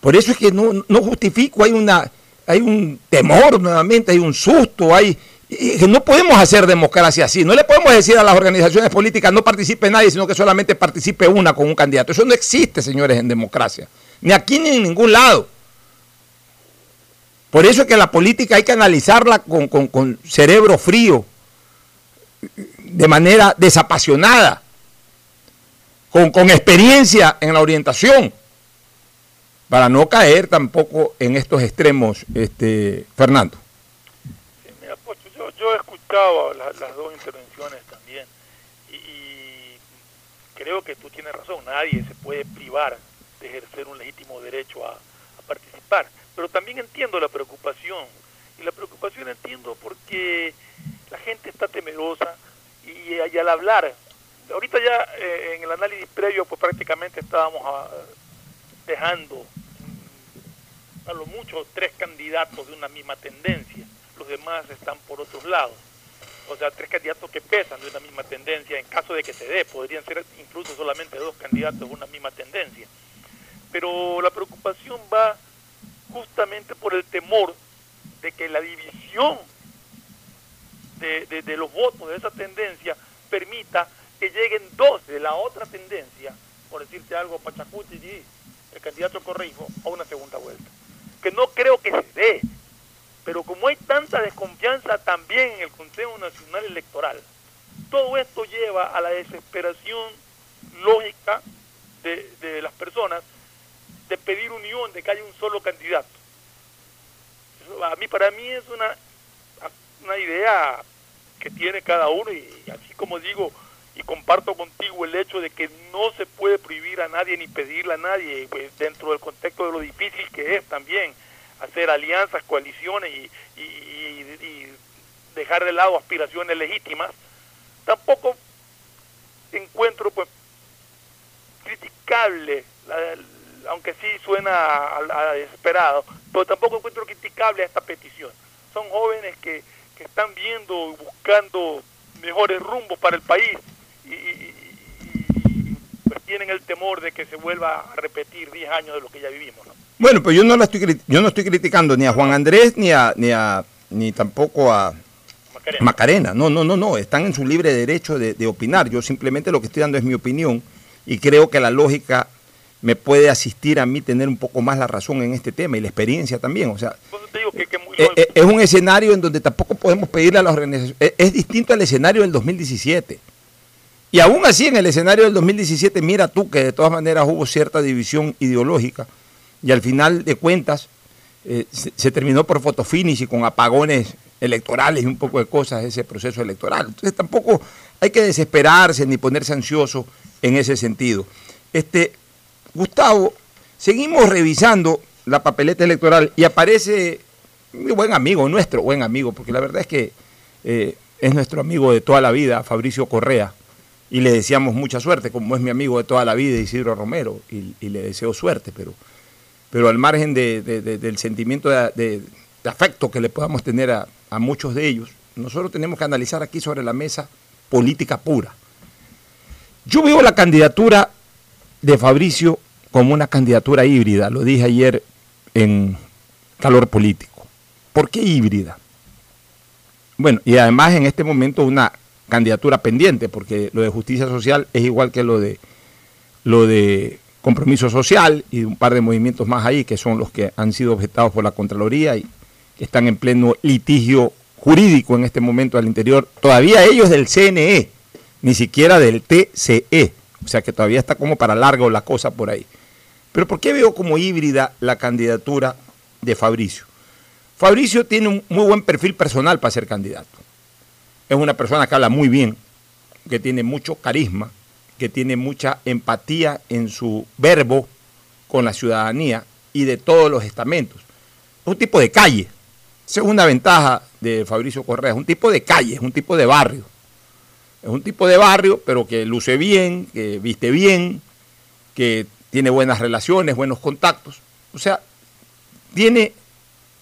Speaker 1: Por eso es que no, justifico, hay, una, hay un temor nuevamente, hay un susto, hay, no podemos hacer democracia así. No le podemos decir a las organizaciones políticas no participe nadie, sino que solamente participe una con un candidato. Eso no existe, señores, en democracia. Ni aquí ni en ningún lado. Por eso es que la política hay que analizarla con, con cerebro frío, de manera desapasionada, con, con experiencia en la orientación, para no caer tampoco en estos extremos, este Fernando.
Speaker 3: yo, he escuchado las dos intervenciones también y, creo que tú tienes razón, nadie se puede privar ejercer un legítimo derecho a, participar, pero también entiendo la preocupación y la preocupación entiendo porque la gente está temerosa y, al hablar, ahorita ya eh, en el análisis previo pues prácticamente estábamos ah, dejando a lo mucho tres candidatos de una misma tendencia, los demás están por otros lados. O sea, tres candidatos que pesan de una misma tendencia, en caso de que se dé, podrían ser incluso solamente dos candidatos de una misma tendencia. Pero la preocupación va justamente por el temor de que la división de, los votos de esa tendencia permita que lleguen dos de la otra tendencia, por decirte algo, Pachacuti y el candidato Corrijo, a una segunda vuelta. Que no creo que se dé, pero como hay tanta desconfianza también en el Consejo Nacional Electoral, todo esto lleva a la desesperación lógica de, de las personas de pedir unión, de que haya un solo candidato. a mí, para mí es una una idea que tiene cada uno y así como digo y comparto contigo el hecho de que no se puede prohibir a nadie ni pedirle a nadie pues, dentro del contexto de lo difícil que es también hacer alianzas, coaliciones y, dejar de lado aspiraciones legítimas, tampoco encuentro pues criticable, aunque sí suena a desesperado, pero tampoco encuentro criticable esta petición. Son jóvenes que que están viendo y buscando mejores rumbos para el país y, pues tienen el temor de que se vuelva a repetir 10 años de lo que ya vivimos. ¿no?
Speaker 1: Bueno, pues yo no la estoy yo no estoy criticando ni a Juan Andrés ni a ni a ni tampoco a Macarena. No, no, no, no. Están en su libre derecho de, de opinar. Yo simplemente lo que estoy dando es mi opinión y creo que la lógica me puede asistir a mí tener un poco más la razón en este tema y la experiencia también. O sea, eh, eh, es un escenario en donde tampoco podemos pedirle a las organizaciones. Es, es distinto al escenario del 2017. Y aún así, en el escenario del 2017, mira tú que de todas maneras hubo cierta división ideológica y al final de cuentas eh, se, se terminó por fotofinish y con apagones electorales y un poco de cosas ese proceso electoral. Entonces tampoco hay que desesperarse ni ponerse ansioso en ese sentido. Este, Gustavo, seguimos revisando la papeleta electoral y aparece mi buen amigo, nuestro buen amigo, porque la verdad es que eh, es nuestro amigo de toda la vida, Fabricio Correa, y le deseamos mucha suerte, como es mi amigo de toda la vida, Isidro Romero, y, le deseo suerte, pero, pero al margen de- de- de- del sentimiento de afecto que le podamos tener a, a muchos de ellos, nosotros tenemos que analizar aquí sobre la mesa política pura. Yo veo la candidatura de Fabricio como una candidatura híbrida, lo dije ayer en calor político. ¿Por qué híbrida? Bueno, y además en este momento una candidatura pendiente, porque lo de justicia social es igual que lo de lo de compromiso social y un par de movimientos más ahí que son los que han sido objetados por la Contraloría y están en pleno litigio jurídico en este momento al interior, todavía ellos del CNE, ni siquiera del TCE, o sea que todavía está como para largo la cosa por ahí. Pero ¿por qué veo como híbrida la candidatura de Fabricio? Fabricio tiene un muy buen perfil personal para ser candidato. Es una persona que habla muy bien, que tiene mucho carisma, que tiene mucha empatía en su verbo con la ciudadanía y de todos los estamentos. Es un tipo de calle. Esa es una ventaja de Fabricio Correa. Es un tipo de calle, es un tipo de barrio. Es un tipo de barrio, pero que luce bien, que viste bien, que tiene buenas relaciones, buenos contactos. O sea, tiene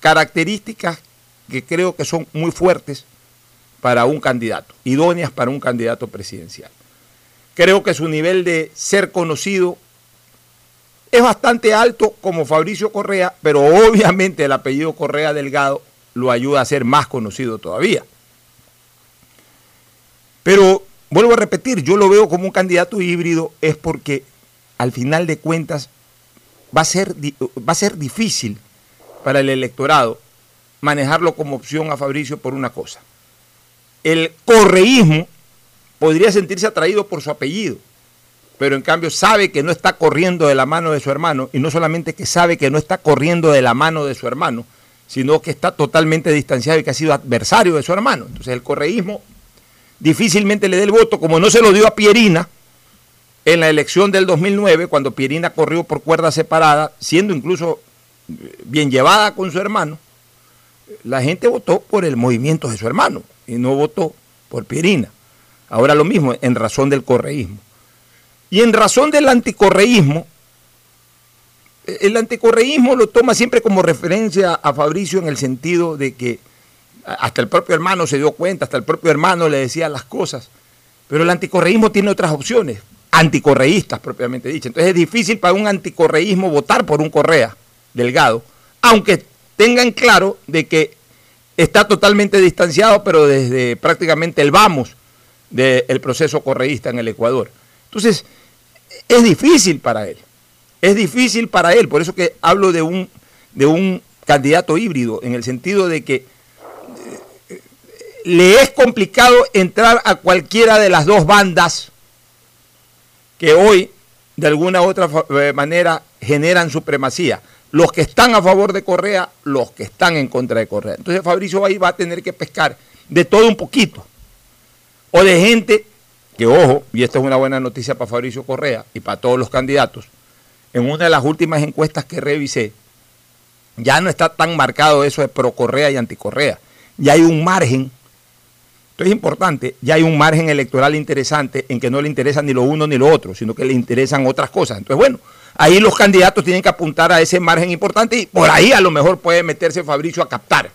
Speaker 1: características que creo que son muy fuertes para un candidato, idóneas para un candidato presidencial. Creo que su nivel de ser conocido es bastante alto como Fabricio Correa, pero obviamente el apellido Correa Delgado lo ayuda a ser más conocido todavía. Pero vuelvo a repetir, yo lo veo como un candidato híbrido es porque al final de cuentas va a ser, va a ser difícil para el electorado manejarlo como opción a Fabricio por una cosa. El correísmo podría sentirse atraído por su apellido, pero en cambio sabe que no está corriendo de la mano de su hermano, y no solamente que sabe que no está corriendo de la mano de su hermano, sino que está totalmente distanciado y que ha sido adversario de su hermano. Entonces el correísmo difícilmente le dé el voto, como no se lo dio a Pierina en la elección del 2009, cuando Pierina corrió por cuerda separada, siendo incluso eh, bien llevada con su hermano, la gente votó por el movimiento de su hermano y no votó por Pierina. Ahora lo mismo, en razón del correísmo. Y en razón del anticorreísmo, el anticorreísmo lo toma siempre como referencia a Fabricio en el sentido de que hasta el propio hermano se dio cuenta, hasta el propio hermano le decía las cosas. Pero el anticorreísmo tiene otras opciones, anticorreístas propiamente dicho. Entonces es difícil para un anticorreísmo votar por un Correa Delgado, aunque tengan claro de que está totalmente distanciado, pero desde prácticamente el vamos del proceso correísta en el Ecuador. Entonces, es difícil para él. Es difícil para él. Por eso que hablo de un, de un candidato híbrido, en el sentido de que le es complicado entrar a cualquiera de las dos bandas que hoy, de alguna u otra eh, manera, generan supremacía. Los que están a favor de Correa, los que están en contra de Correa. Entonces Fabricio ahí va a tener que pescar de todo un poquito. O de gente que, ojo, y esta es una buena noticia para Fabricio Correa y para todos los candidatos, en una de las últimas encuestas que revisé, ya no está tan marcado eso de pro Correa y anti Correa. Ya hay un margen, esto es importante, ya hay un margen electoral interesante en que no le interesa ni lo uno ni lo otro, sino que le interesan otras cosas. Entonces, bueno, ahí los candidatos tienen que apuntar a ese margen importante y por ahí a lo mejor puede meterse Fabricio a captar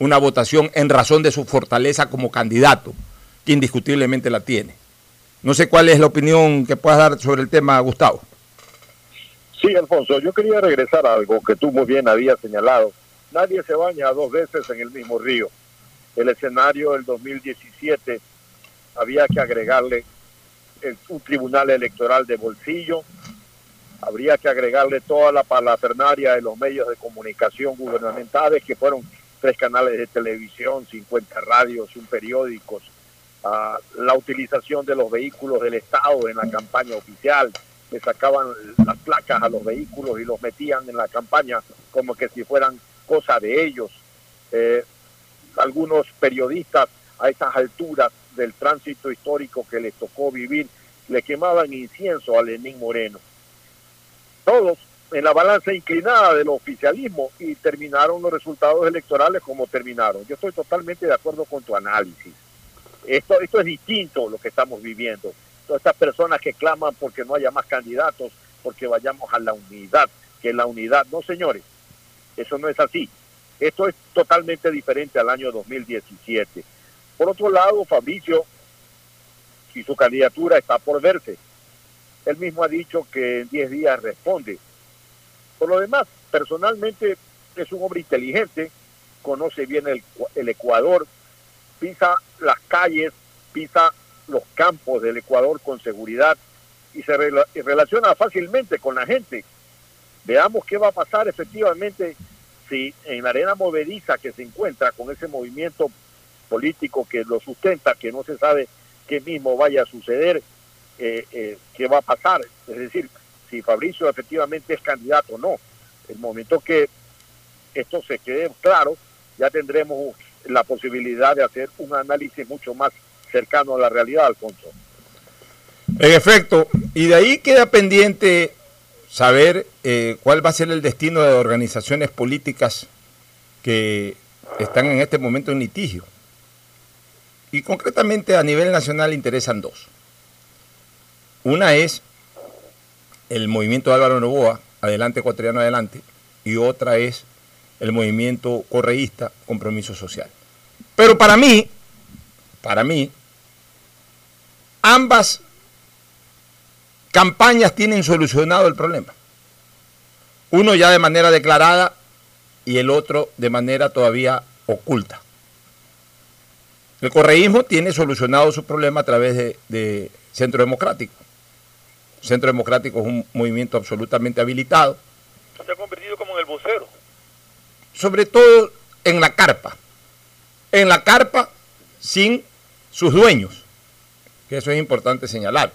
Speaker 1: una votación en razón de su fortaleza como candidato, que indiscutiblemente la tiene. No sé cuál es la opinión que puedas dar sobre el tema, Gustavo.
Speaker 4: Sí, Alfonso, yo quería regresar a algo que tú muy bien habías señalado. Nadie se baña dos veces en el mismo río. El escenario del 2017 había que agregarle un tribunal electoral de bolsillo, habría que agregarle toda la parafernaria de los medios de comunicación gubernamentales, que fueron tres canales de televisión, 50 radios, un periódico, ah, la utilización de los vehículos del Estado en la campaña oficial, le sacaban las placas a los vehículos y los metían en la campaña como que si fueran cosa de ellos. Eh, algunos periodistas a esas alturas del tránsito histórico que les tocó vivir le quemaban incienso a Lenín Moreno. Todos en la balanza inclinada del oficialismo y terminaron los resultados electorales como terminaron. Yo estoy totalmente de acuerdo con tu análisis. Esto, esto es distinto lo que estamos viviendo. Todas estas personas que claman porque no haya más candidatos, porque vayamos a la unidad, que la unidad, no señores, eso no es así. Esto es totalmente diferente al año 2017. Por otro lado, Fabricio, si su candidatura está por verse, él mismo ha dicho que en 10 días responde. Por lo demás, personalmente es un hombre inteligente, conoce bien el, Ecuador, pisa las calles, pisa los campos del Ecuador con seguridad y se relaciona fácilmente con la gente. Veamos qué va a pasar efectivamente si en la arena movediza que se encuentra con ese movimiento político que lo sustenta, que no se sabe qué mismo vaya a suceder, eh, eh, qué va a pasar. Es decir, si Fabricio efectivamente es candidato o no. El momento que esto se quede claro, ya tendremos la posibilidad de hacer un análisis mucho más cercano a la realidad, Alfonso.
Speaker 1: En efecto, y de ahí queda pendiente saber eh, cuál va a ser el destino de organizaciones políticas que están en este momento en litigio. Y concretamente a nivel nacional interesan dos. Una es el movimiento Álvaro Novoa, Adelante Ecuatoriano Adelante, y otra es el movimiento correísta Compromiso Social. Pero para mí, para mí, ambas campañas tienen solucionado el problema. Uno ya de manera declarada y el otro de manera todavía oculta. El correísmo tiene solucionado su problema a través de, de Centro Democrático. Centro Democrático es un movimiento absolutamente habilitado,
Speaker 3: Se ha convertido como en el vocero.
Speaker 1: sobre todo en la carpa. En la carpa sin sus dueños, que eso es importante señalar.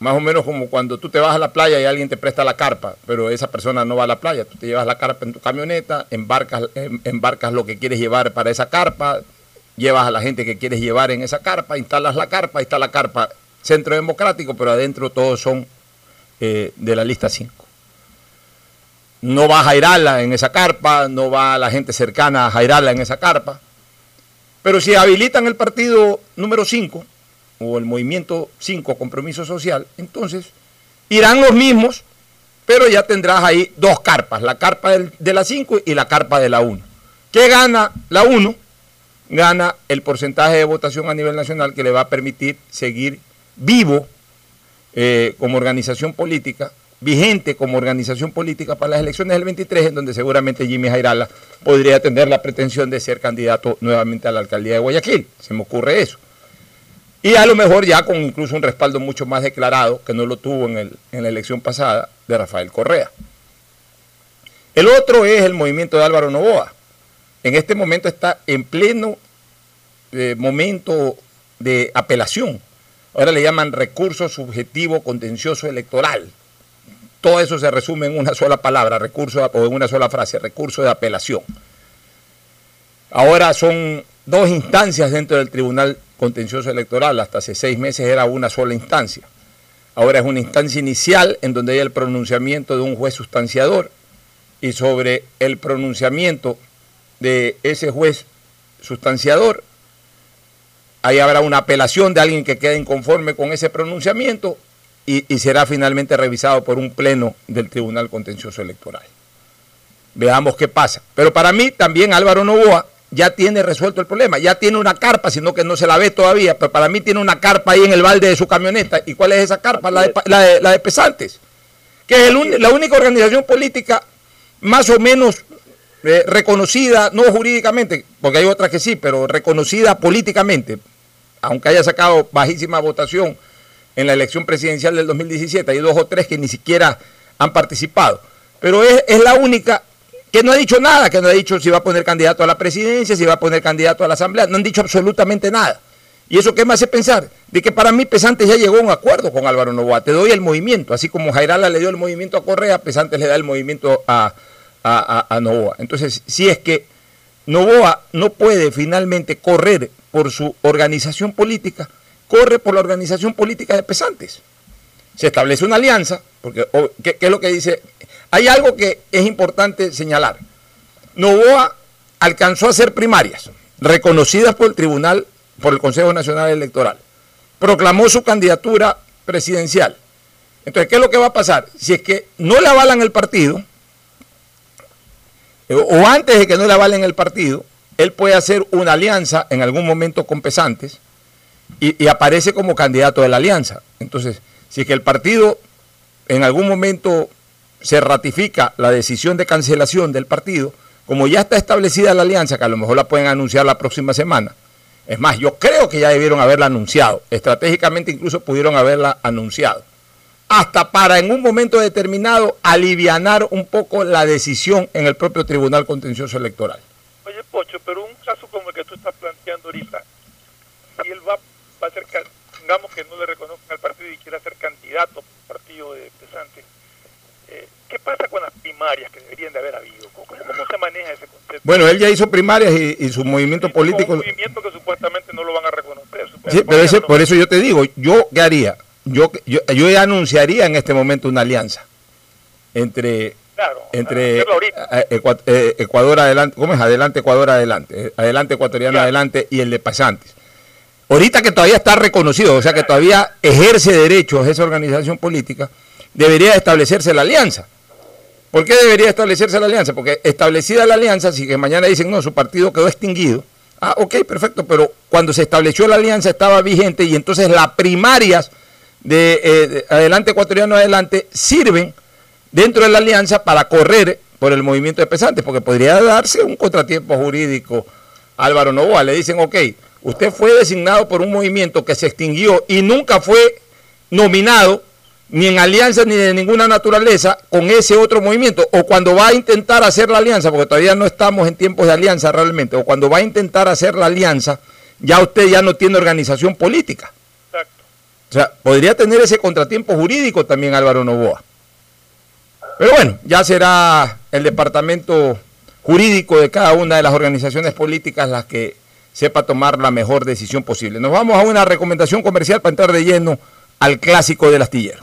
Speaker 1: Más o menos como cuando tú te vas a la playa y alguien te presta la carpa, pero esa persona no va a la playa. Tú te llevas la carpa en tu camioneta, embarcas, em- embarcas lo que quieres llevar para esa carpa, llevas a la gente que quieres llevar en esa carpa, instalas la carpa, ahí está la carpa Centro Democrático, pero adentro todos son eh, de la lista 5. No va Jairala en esa carpa, no va la gente cercana a Jairala en esa carpa. Pero si habilitan el partido número 5 o el movimiento 5, compromiso social, entonces irán los mismos, pero ya tendrás ahí dos carpas, la carpa del- de la 5 y la carpa de la 1. ¿Qué gana la 1? Gana el porcentaje de votación a nivel nacional que le va a permitir seguir vivo eh, como organización política, vigente como organización política para las elecciones del 23, en donde seguramente Jimmy Jairala podría tener la pretensión de ser candidato nuevamente a la alcaldía de Guayaquil. Se me ocurre eso. Y a lo mejor ya con incluso un respaldo mucho más declarado, que no lo tuvo en, el- en la elección pasada, de Rafael Correa. El otro es el movimiento de Álvaro Novoa. En este momento está en pleno eh, momento de apelación. Ahora le llaman recurso subjetivo contencioso electoral. Todo eso se resume en una sola palabra, recurso o en una sola frase, recurso de apelación. Ahora son dos instancias dentro del Tribunal Contencioso Electoral. Hasta hace seis meses era una sola instancia. Ahora es una instancia inicial en donde hay el pronunciamiento de un juez sustanciador y sobre el pronunciamiento de ese juez sustanciador, ahí habrá una apelación de alguien que quede inconforme con ese pronunciamiento y, y será finalmente revisado por un pleno del Tribunal Contencioso Electoral. Veamos qué pasa. Pero para mí también Álvaro Novoa ya tiene resuelto el problema, ya tiene una carpa, sino que no se la ve todavía, pero para mí tiene una carpa ahí en el balde de su camioneta. ¿Y cuál es esa carpa? La de, la de- pesantes. que es la única organización política más o menos eh, reconocida, no jurídicamente, porque hay otras que sí, pero reconocida políticamente, aunque haya sacado bajísima votación en la elección presidencial del 2017, hay dos o tres que ni siquiera han participado, pero es, es la única que no ha dicho nada, que no ha dicho si va a poner candidato a la presidencia, si va a poner candidato a la asamblea, no han dicho absolutamente nada. ¿Y eso qué me hace pensar? De que para mí Pesantes ya llegó a un acuerdo con Álvaro Novoa. Te doy el movimiento. Así como Jairala le dio el movimiento a Correa, Pesantes le da el movimiento a, a, a- Novoa. Entonces, si es que Novoa no puede finalmente correr por su organización política, corre por la organización política de Pesantes. Se establece una alianza, porque o, ¿qué, qué es lo que dice? Hay algo que es importante señalar. Novoa alcanzó a hacer primarias, reconocidas por el Tribunal, por el Consejo Nacional Electoral. Proclamó su candidatura presidencial. Entonces, ¿qué es lo que va a pasar? Si es que no le avalan el partido, eh, o antes de que no le avalen el partido, él puede hacer una alianza en algún momento con Pesantes y, y aparece como candidato de la alianza. Entonces, si es que el partido en algún momento se ratifica la decisión de cancelación del partido, como ya está establecida la alianza, que a lo mejor la pueden anunciar la próxima semana, es más, yo creo que ya debieron haberla anunciado, estratégicamente incluso pudieron haberla anunciado, hasta para en un momento determinado alivianar un poco la decisión en el propio Tribunal Contencioso Electoral.
Speaker 3: Oye, Pocho, pero un caso como el que tú estás planteando ahorita, si él va, va a ser, digamos que no le reconozcan al partido y quiera ser candidato al partido de Pesante, eh, ¿qué pasa con las primarias que deberían de haber habido? ¿Cómo, se maneja ese concepto?
Speaker 1: Bueno, él ya hizo primarias y, y su movimiento político...
Speaker 3: Un movimiento que supuestamente no lo van a reconocer.
Speaker 1: Sí, pero ese- por eso yo te digo, yo qué haría, yo, yo, yo anunciaría en este momento una alianza entre entre eh, Ecuador adelante, ¿cómo es? Adelante Ecuador adelante, eh, adelante ecuatoriano adelante y el de Pasantes. Ahorita que todavía está reconocido, o sea que todavía ejerce derechos esa organización política, debería establecerse la alianza. ¿Por qué debería establecerse la alianza? Porque establecida la alianza, si que mañana dicen, no, su partido quedó extinguido, ah, ok, perfecto, pero cuando se estableció la alianza estaba vigente y entonces las primarias de, eh, de Adelante Ecuatoriano Adelante sirven dentro de la alianza para correr por el movimiento de pesantes, porque podría darse un contratiempo jurídico Álvaro Novoa. Le dicen, ok, usted fue designado por un movimiento que se extinguió y nunca fue nominado ni en alianza ni de ninguna naturaleza con ese otro movimiento, o cuando va a intentar hacer la alianza, porque todavía no estamos en tiempos de alianza realmente, o cuando va a intentar hacer la alianza, ya usted ya no tiene organización política. O sea, podría tener ese contratiempo jurídico también Álvaro Novoa. Pero bueno, ya será el departamento jurídico de cada una de las organizaciones políticas las que sepa tomar la mejor decisión posible. Nos vamos a una recomendación comercial para entrar de lleno al clásico del astillero.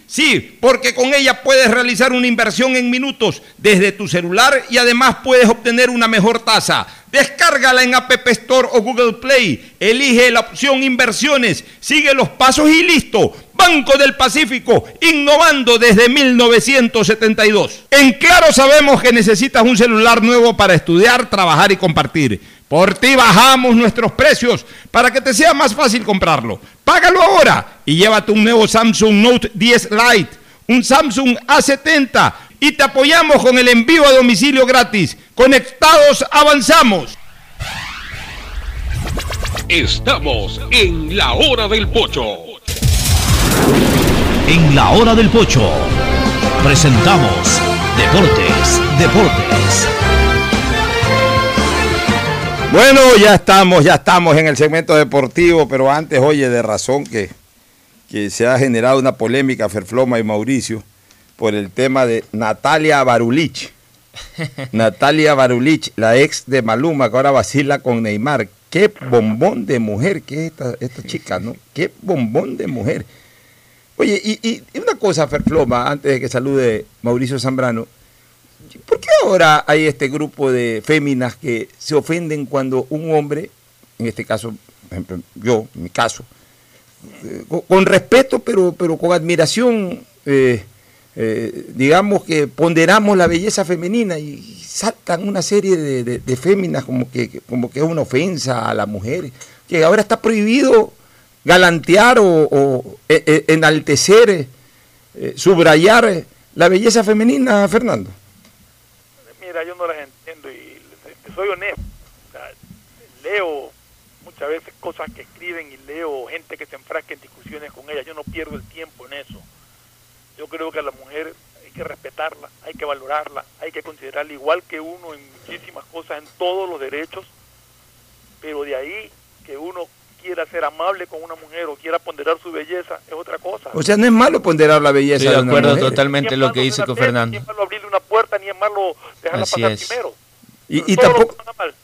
Speaker 1: Sí, porque con ella puedes realizar una inversión en minutos desde tu celular y además puedes obtener una mejor tasa. Descárgala en App Store o Google Play. Elige la opción inversiones, sigue los pasos y listo. Banco del Pacífico, innovando desde 1972. En Claro sabemos que necesitas un celular nuevo para estudiar, trabajar y compartir. Por ti bajamos nuestros precios para que te sea más fácil comprarlo. Págalo ahora y llévate un nuevo Samsung Note 10 Lite, un Samsung A70 y te apoyamos con el envío a domicilio gratis. Conectados avanzamos.
Speaker 12: Estamos en la hora del pocho.
Speaker 2: En la hora del pocho presentamos Deportes, Deportes.
Speaker 1: Bueno, ya estamos, ya estamos en el segmento deportivo, pero antes, oye, de razón que, que se ha generado una polémica, Ferfloma y Mauricio, por el tema de Natalia Barulich. Natalia Barulich, la ex de Maluma, que ahora vacila con Neymar. Qué bombón de mujer que es esta, esta chica, ¿no? Qué bombón de mujer. Oye, y, y- y una cosa, Ferfloma, antes de que salude Mauricio Zambrano, ¿por qué ahora hay este grupo de féminas que se ofenden cuando un hombre, en este caso, yo, en mi caso, eh, con, respeto, pero, pero con admiración, eh, eh, digamos que ponderamos la belleza femenina y saltan una serie de, féminas como que, como que es una ofensa a la mujer, que ahora está prohibido galantear o, o, eh, eh, enaltecer, eh, subrayar la belleza femenina, Fernando.
Speaker 3: Yo no las entiendo y soy honesto. Leo muchas veces cosas que escriben y leo gente que se enfrasca en discusiones con ellas. Yo no pierdo el tiempo en eso. Yo creo que a la mujer hay que respetarla, hay que valorarla, hay que considerarla igual que uno en muchísimas cosas, en todos los derechos, pero de ahí que uno quiera ser amable con una mujer o quiera ponderar su belleza es otra cosa.
Speaker 1: O sea, no es malo ponderar la belleza
Speaker 13: Estoy de
Speaker 1: una
Speaker 13: acuerdo
Speaker 1: mujer.
Speaker 13: totalmente lo que dice con Fernando.
Speaker 3: Ni es malo abrirle una puerta, ni es malo dejarla
Speaker 13: Así
Speaker 3: pasar
Speaker 13: es.
Speaker 3: primero.
Speaker 1: Y, y tampoco,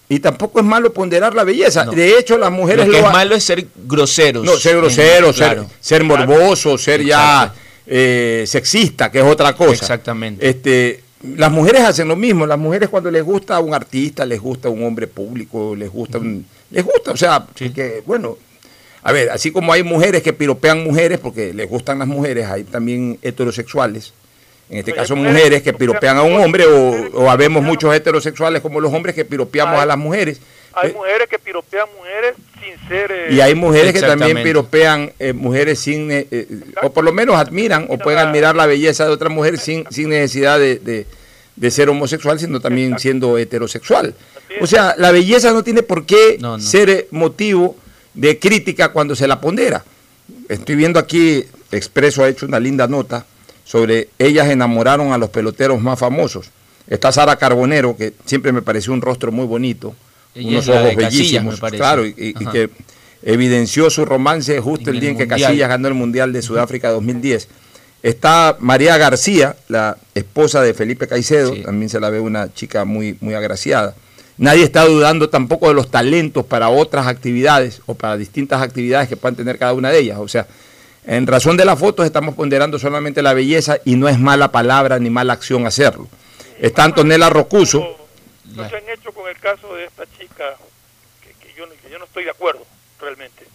Speaker 1: y tampoco es malo ponderar la belleza. De hecho, las mujeres
Speaker 13: Lo que es
Speaker 1: ha-
Speaker 13: malo es ser groseros.
Speaker 1: No, ser grosero,
Speaker 13: En-
Speaker 1: ser,
Speaker 13: claro.
Speaker 1: ser morboso, ser ya eh, sexista, que es otra cosa.
Speaker 13: Exactamente.
Speaker 1: Este, las mujeres hacen lo mismo. Las mujeres cuando les gusta un artista, les gusta un hombre público, les gusta un, les gusta, o sea, que bueno, a ver, así como hay mujeres que piropean mujeres porque les gustan las mujeres, hay también heterosexuales. En este caso, mujeres que piropean a un hombre, o, o habemos muchos heterosexuales como los hombres que piropeamos a las mujeres.
Speaker 3: Hay
Speaker 1: Eh,
Speaker 3: mujeres que piropean mujeres sin ser... eh,
Speaker 1: y hay mujeres que también piropean eh, mujeres sin, eh, o por lo menos admiran o pueden admirar la belleza de otra mujer sin, sin necesidad de, de- de ser homosexual, sino también siendo heterosexual. O sea, la belleza no tiene por qué
Speaker 13: No, no.
Speaker 1: ser eh, motivo de crítica cuando se la pondera. Estoy viendo aquí, Expreso ha hecho una linda nota sobre ellas enamoraron a los peloteros más famosos. Está Sara Carbonero, que siempre me pareció un rostro muy bonito,
Speaker 13: Ella
Speaker 1: unos ojos
Speaker 13: Casillas,
Speaker 1: bellísimos, claro, y, y- que evidenció su romance justo
Speaker 13: En
Speaker 1: el día en que
Speaker 13: Mundial.
Speaker 1: Casillas ganó el Mundial de Sudáfrica 2010. Está María García, la esposa de Felipe Caicedo, también se la ve una chica muy, muy agraciada. Nadie está dudando tampoco de los talentos para otras actividades o para distintas actividades que puedan tener cada una de ellas. O sea, en razón de las fotos estamos ponderando solamente la belleza y no es mala palabra ni mala acción hacerlo. Está Antonella Rocuso,
Speaker 3: No se han hecho con el caso de esta chica, que, que yo, no- que yo no estoy de acuerdo realmente,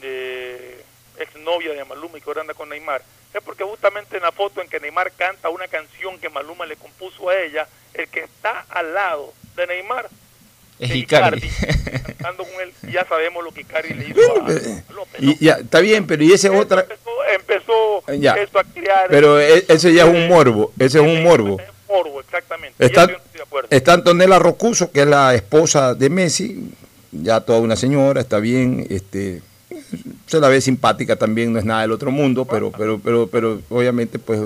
Speaker 3: de exnovia de Maluma y que ahora anda con Neymar. Es porque justamente en la foto en que Neymar canta una canción que Maluma le compuso a ella, el que está al lado de Neymar
Speaker 13: Es Icardi.
Speaker 3: cantando con él, ya sabemos lo que Icardi le hizo a López.
Speaker 1: y ya, está bien, pero y ese otra...
Speaker 3: Empezó
Speaker 1: Ya.
Speaker 3: esto a crear
Speaker 1: Pero e- ese ya es un morbo, ese es un morbo.
Speaker 3: morbo, exactamente.
Speaker 1: Está,
Speaker 3: Y eso yo no estoy de acuerdo.
Speaker 1: está Antonella Rocuso, que es la esposa de Messi, ya toda una señora, está bien, este, se la ve simpática también, no es nada del otro mundo, pero, pero, pero, pero obviamente pues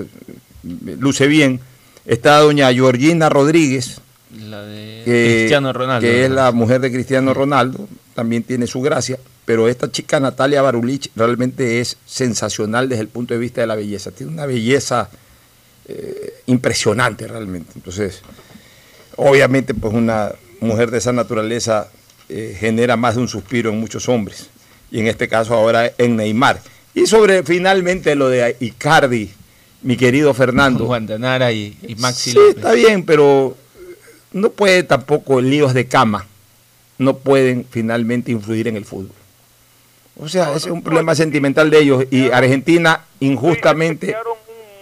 Speaker 1: luce bien. Está doña Georgina Rodríguez,
Speaker 13: La de
Speaker 1: que,
Speaker 13: Cristiano Ronaldo.
Speaker 1: que es la mujer de Cristiano Ronaldo, también tiene su gracia, pero esta chica Natalia Barulich realmente es sensacional desde el punto de vista de la belleza, tiene una belleza eh, impresionante realmente. Entonces, obviamente pues una mujer de esa naturaleza eh, genera más de un suspiro en muchos hombres, y en este caso ahora en Neymar. Y sobre finalmente lo de Icardi, mi querido Fernando.
Speaker 13: Juan Danara y, y Maxi
Speaker 1: Sí,
Speaker 13: López.
Speaker 1: está bien, pero no puede tampoco líos de cama, no pueden finalmente influir en el fútbol. O sea, ese es un problema sentimental de ellos y Argentina injustamente...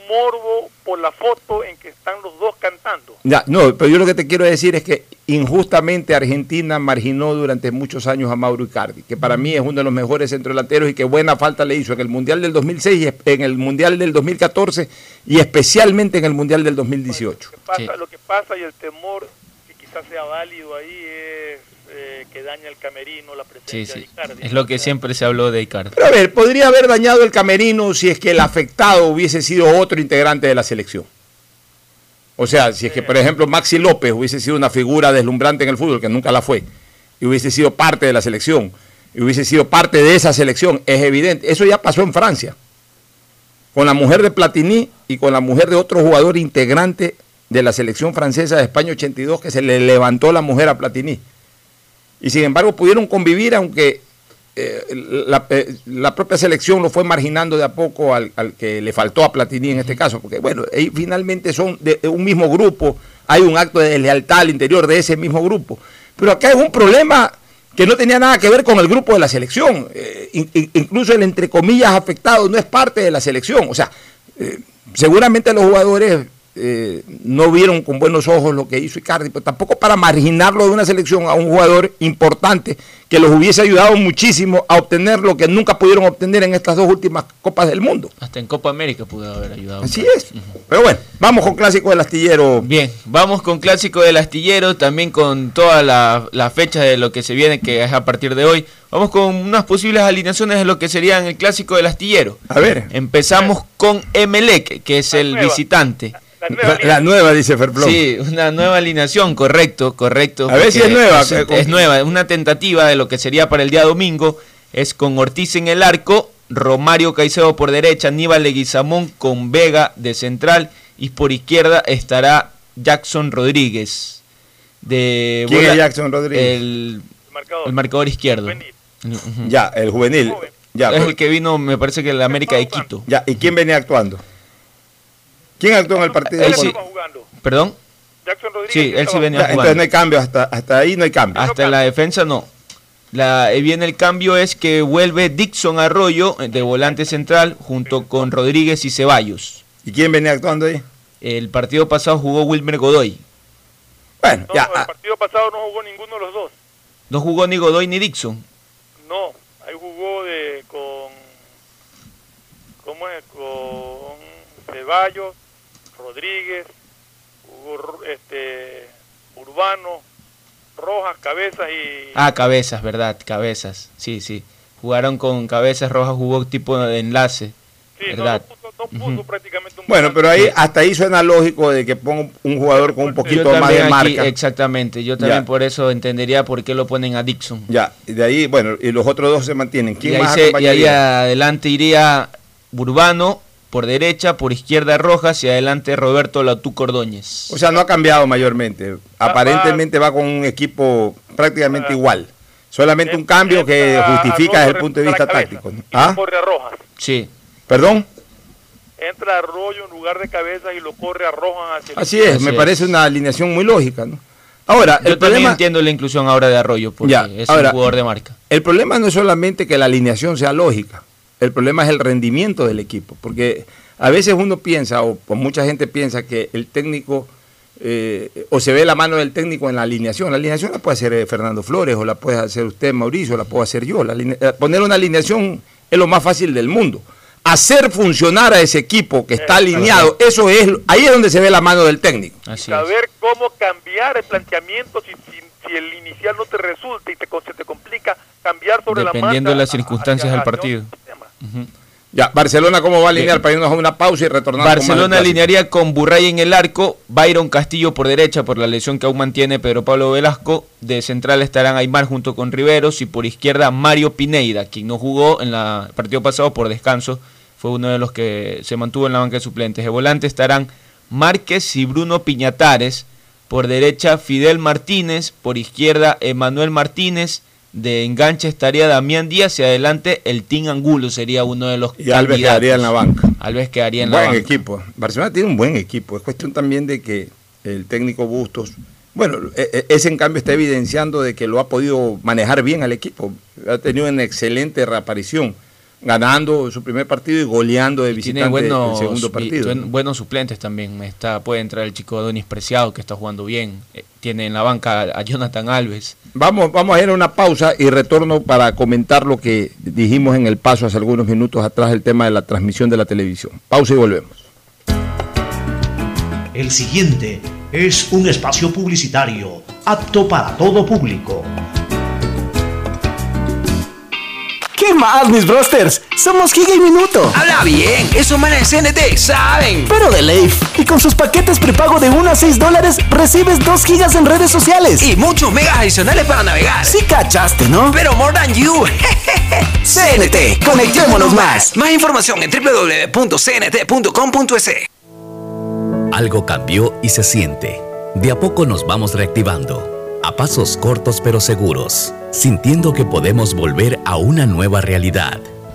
Speaker 3: morbo por la foto en que están los dos cantando.
Speaker 1: Ya, no, pero yo lo que te quiero decir es que injustamente Argentina marginó durante muchos años a Mauro Icardi, que para mí es uno de los mejores centrodelanteros y que buena falta le hizo en el Mundial del 2006, y es- en el Mundial del 2014 y especialmente en el Mundial del 2018.
Speaker 3: Pasa, Lo que pasa y el temor que quizás sea válido ahí es que daña el camerino, la
Speaker 13: Sí,
Speaker 3: presencia de. Icardi.
Speaker 13: Es lo que siempre se habló de Icardi.
Speaker 1: Pero a ver, podría haber dañado el camerino si es que el afectado hubiese sido otro integrante de la selección. O sea, si es que, por ejemplo, Maxi López hubiese sido una figura deslumbrante en el fútbol, que nunca la fue, y hubiese sido parte de la selección, y hubiese sido parte de esa selección, es evidente. Eso ya pasó en Francia, con la mujer de Platini y con la mujer de otro jugador integrante de la selección francesa de España 82, que se le levantó la mujer a Platini. Y sin embargo pudieron convivir, aunque eh, la, eh, la propia selección lo fue marginando de a poco al, al que le faltó a Platini en este caso, porque bueno, finalmente son de, de un mismo grupo, hay un acto de deslealtad al interior de ese mismo grupo. Pero acá es un problema que no tenía nada que ver con el grupo de la selección. Eh, in- in- incluso el entre comillas afectado no es parte de la selección. O sea, seguramente los jugadores eh, no vieron con buenos ojos lo que hizo Icardi, pero tampoco para marginarlo de una selección a un jugador importante que los hubiese ayudado muchísimo a obtener lo que nunca pudieron obtener en estas dos últimas Copas del Mundo.
Speaker 13: Hasta en Copa América pudo haber ayudado.
Speaker 1: Así es. Pero bueno, vamos con Clásico del Astillero.
Speaker 13: Bien, vamos con Clásico del Astillero, también con toda la, la fecha de lo que se viene, que es a partir de hoy. Vamos con unas posibles alineaciones de lo que serían el Clásico del Astillero.
Speaker 1: A ver.
Speaker 13: Empezamos con Emelec, que es el visitante.
Speaker 1: La, la nueva, dice Ferplón.
Speaker 13: Sí, una nueva alineación, correcto, correcto.
Speaker 1: A ver si es nueva.
Speaker 13: Es, es nueva, una tentativa de lo que sería para el día domingo. Es con Ortiz en el arco, Romario Caicedo por derecha, Aníbal Leguizamón con Vega de central y por izquierda estará Jackson Rodríguez. De
Speaker 1: ¿Quién
Speaker 13: bola-
Speaker 1: es Jackson Rodríguez?
Speaker 13: El, el marcador izquierdo. Ujú.
Speaker 1: Ya, el juvenil. Ya,
Speaker 13: es
Speaker 1: pero-
Speaker 13: el que vino, me parece que de la América de Quito.
Speaker 1: ya, ¿y quién venía actuando? ¿Quién actuó en el partido?
Speaker 13: Él sí- ¿Perdón? Sí, él sí venía
Speaker 1: Ya,
Speaker 13: jugando.
Speaker 1: entonces no hay cambio, hasta, hasta ahí no hay cambio.
Speaker 13: Hasta en la defensa no. La, viene el cambio es que vuelve Dixon Arroyo eh, de volante central junto con Rodríguez y Ceballos.
Speaker 1: ¿Y quién venía actuando ahí?
Speaker 13: El partido pasado jugó Wilmer Godoy.
Speaker 1: Bueno,
Speaker 3: No, el partido pasado no jugó ninguno de los dos.
Speaker 13: No jugó ni Godoy ni Dixon.
Speaker 3: No, ahí jugó de con ¿cómo es? Con Ceballos, Rodríguez, jugó este Urbano, Rojas, Cabezas y
Speaker 13: Ah, cabezas, verdad, cabezas. Sí, sí. Jugaron con cabezas rojas, jugó tipo de enlace. ¿Verdad? Ujú.
Speaker 1: Bueno, pero ahí hasta ahí suena lógico de que ponga un jugador con un poquito más de
Speaker 13: aquí,
Speaker 1: marca.
Speaker 13: exactamente. Yo también
Speaker 1: Ya.
Speaker 13: por eso entendería por qué lo ponen a Dixon.
Speaker 1: Ya, y de ahí, bueno, y los otros dos se mantienen.
Speaker 13: Y
Speaker 1: ¿Quién
Speaker 13: ahí,
Speaker 1: más
Speaker 13: se- y ahí adelante iría Urbano por derecha, por izquierda Rojas y adelante Roberto Latú Cordóñez.
Speaker 1: O sea, no ha cambiado mayormente. Aparentemente va con un equipo prácticamente igual. Solamente un cambio que justifica desde el punto de vista táctico. ¿Ah?
Speaker 3: corre a Rojas.
Speaker 13: Sí.
Speaker 1: ¿Perdón?
Speaker 3: Entra Arroyo en lugar de Cabezas y lo corre a Rojas hacia el
Speaker 1: Así es, me parece una alineación muy lógica, ¿no? Ahora,
Speaker 13: Yo
Speaker 1: el
Speaker 13: también
Speaker 1: problema,
Speaker 13: entiendo la inclusión ahora de Arroyo porque
Speaker 1: Ya,
Speaker 13: es
Speaker 1: ahora,
Speaker 13: un jugador de marca.
Speaker 1: el problema no es solamente que la alineación sea lógica, el problema es el rendimiento del equipo, porque a veces uno piensa, o, o mucha gente piensa que el técnico, eh, o se ve la mano del técnico en la alineación. La alineación la puede hacer eh, Fernando Flores, o la puede hacer usted, Mauricio, la puedo hacer yo. La eh, poner una alineación es lo más fácil del mundo. Hacer funcionar a ese equipo que está alineado, eso es, ahí es donde se ve la mano del técnico.
Speaker 3: saber cómo cambiar el planteamiento si, si, si el inicial no te resulta y te, co- se te complica cambiar sobre
Speaker 13: Dependiendo
Speaker 3: la
Speaker 13: de
Speaker 3: marcha
Speaker 13: las circunstancias del
Speaker 1: Ya, Barcelona, ¿cómo va a alinear para irnos a una pausa y retornar? con
Speaker 13: Barcelona
Speaker 1: clásico?
Speaker 13: alinearía con Burray en el arco, Byron Castillo por derecha por la lesión que aún mantiene Pedro Pablo Velasco, de central estarán Aymar junto con Riveros y por izquierda Mario Pineida, quien no jugó en la- el partido pasado por descanso, fue uno de los que se mantuvo en la banca de suplentes. De volante estarán Márquez y Bruno Piñatares, por derecha Fidel Martínez, por izquierda Emanuel Martínez, De enganche estaría Damián Díaz y adelante el Team Angulo sería uno de los
Speaker 1: Y Alves quedaría en la banca.
Speaker 13: Alves quedaría en la
Speaker 1: buen
Speaker 13: banca.
Speaker 1: equipo. Barcelona tiene un buen equipo. Es cuestión también de que el técnico Bustos, bueno, e- e- ese en cambio está evidenciando de que lo ha podido manejar bien al equipo. Ha tenido una excelente reaparición, ganando su primer partido y goleando de
Speaker 13: Tiene
Speaker 1: visitante
Speaker 13: buenos,
Speaker 1: el segundo partido.
Speaker 13: buen- buenos suplentes también. Está, puede entrar el chico Donis Preciado que está jugando bien. Eh, tiene en la banca a, a Jonathan Alves.
Speaker 1: Vamos, vamos a ir a una pausa y retorno para comentar lo que dijimos en el paso hace algunos minutos atrás, el tema de la transmisión de la televisión. Pausa y volvemos.
Speaker 2: El siguiente es un espacio publicitario apto para todo público.
Speaker 14: ¿Qué más, mis brosters? Somos Giga y Minuto.
Speaker 6: Habla bien, esos manes CNT saben.
Speaker 14: Pero de Leif. Y con sus paquetes prepago de 1 a 6 dólares, recibes 2 gigas en redes sociales.
Speaker 6: Y muchos megas adicionales para navegar.
Speaker 14: Sí cachaste, ¿no?
Speaker 6: Pero more than you.
Speaker 14: CNT, conectémonos más.
Speaker 6: Más información en www.cnt.com.es.
Speaker 7: Algo cambió y se siente. De a poco nos vamos reactivando, a pasos cortos pero seguros, sintiendo que podemos volver a una nueva realidad.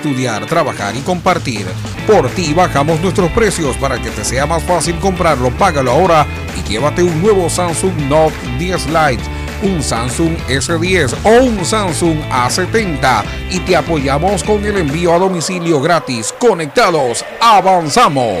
Speaker 8: estudiar, trabajar y compartir. Por ti bajamos nuestros precios para que te sea más fácil comprarlo. Págalo ahora y llévate un nuevo Samsung Note 10 Lite, un Samsung S10 o un Samsung A70 y te apoyamos con el envío a domicilio gratis. Conectados, avanzamos.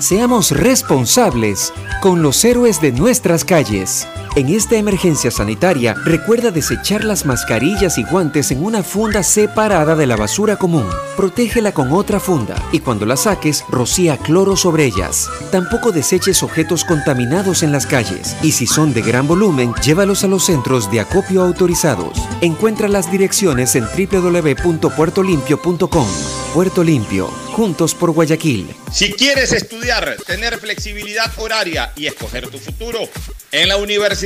Speaker 15: Seamos responsables con los héroes de nuestras calles. En esta emergencia sanitaria, recuerda desechar las mascarillas y guantes en una funda separada de la basura común. Protégela con otra funda y cuando la saques, rocía cloro sobre ellas. Tampoco deseches objetos contaminados en las calles y si son de gran volumen, llévalos a los centros de acopio autorizados. Encuentra las direcciones en www.puertolimpio.com. Puerto Limpio, juntos por Guayaquil.
Speaker 1: Si quieres estudiar, tener flexibilidad horaria y escoger tu futuro, en la Universidad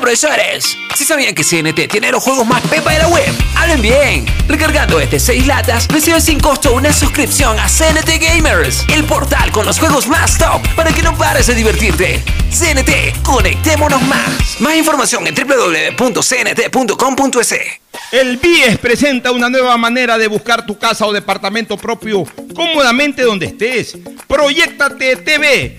Speaker 6: Profesores, si sabían que CNT tiene los juegos más pepa de la web, hablen bien. Recargando este 6 latas, recibes sin costo una suscripción a CNT Gamers, el portal con los juegos más top para que no pares de divertirte. CNT, conectémonos más. Más información en www.cnt.com.es.
Speaker 1: El BIES presenta una nueva manera de buscar tu casa o departamento propio cómodamente donde estés. Proyectate TV,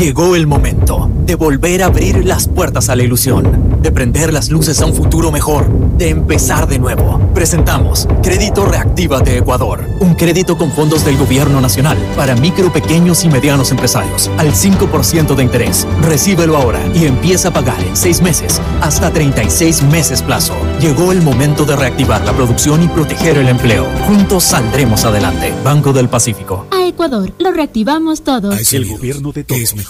Speaker 14: Llegó el momento de volver a abrir las puertas a la ilusión, de prender las luces a un futuro mejor, de empezar de nuevo. Presentamos Crédito Reactiva de Ecuador, un crédito con fondos del gobierno nacional para micro, pequeños y medianos empresarios al 5% de interés. Recíbelo ahora y empieza a pagar en 6 meses hasta 36 meses plazo. Llegó el momento de reactivar la producción y proteger el empleo. Juntos saldremos adelante. Banco del Pacífico.
Speaker 16: A Ecuador, lo reactivamos todos.
Speaker 17: El gobierno de todos. Es mejor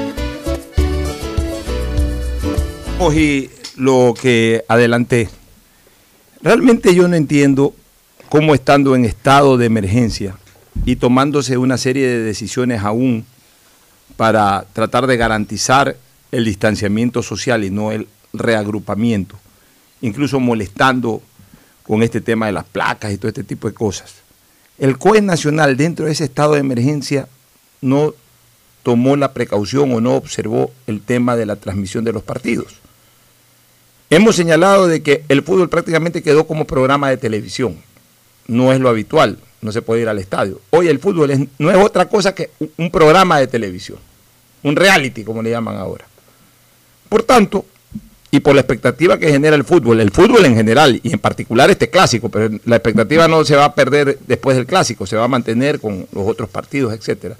Speaker 1: Y lo que adelanté. Realmente yo no entiendo cómo estando en estado de emergencia y tomándose una serie de decisiones aún para tratar de garantizar el distanciamiento social y no el reagrupamiento, incluso molestando con este tema de las placas y todo este tipo de cosas. El COE nacional dentro de ese estado de emergencia no tomó la precaución o no observó el tema de la transmisión de los partidos. Hemos señalado de que el fútbol prácticamente quedó como programa de televisión. No es lo habitual, no se puede ir al estadio. Hoy el fútbol no es otra cosa que un programa de televisión, un reality como le llaman ahora. Por tanto, y por la expectativa que genera el fútbol, el fútbol en general y en particular este clásico, pero la expectativa no se va a perder después del clásico, se va a mantener con los otros partidos, etcétera.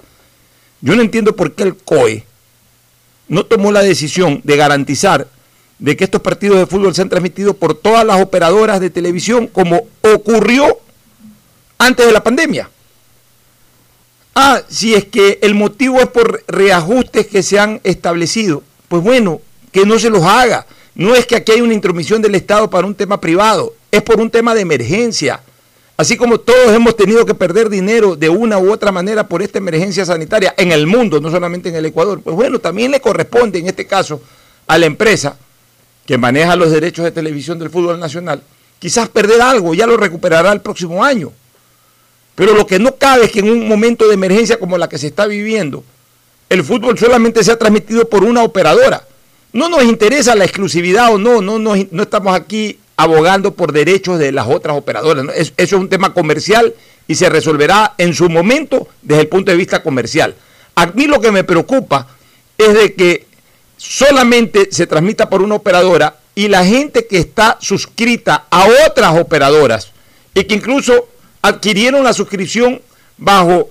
Speaker 1: Yo no entiendo por qué el COE no tomó la decisión de garantizar de que estos partidos de fútbol sean transmitidos por todas las operadoras de televisión como ocurrió antes de la pandemia. Ah, si es que el motivo es por reajustes que se han establecido, pues bueno, que no se los haga. No es que aquí hay una intromisión del Estado para un tema privado, es por un tema de emergencia. Así como todos hemos tenido que perder dinero de una u otra manera por esta emergencia sanitaria en el mundo, no solamente en el Ecuador, pues bueno, también le corresponde en este caso a la empresa que maneja los derechos de televisión del fútbol nacional, quizás perder algo, ya lo recuperará el próximo año. Pero lo que no cabe es que en un momento de emergencia como la que se está viviendo, el fútbol solamente sea transmitido por una operadora. No nos interesa la exclusividad o no, no, no, no estamos aquí abogando por derechos de las otras operadoras. Eso es un tema comercial y se resolverá en su momento desde el punto de vista comercial. A mí lo que me preocupa es de que solamente se transmita por una operadora y la gente que está suscrita a otras operadoras y que incluso adquirieron la suscripción bajo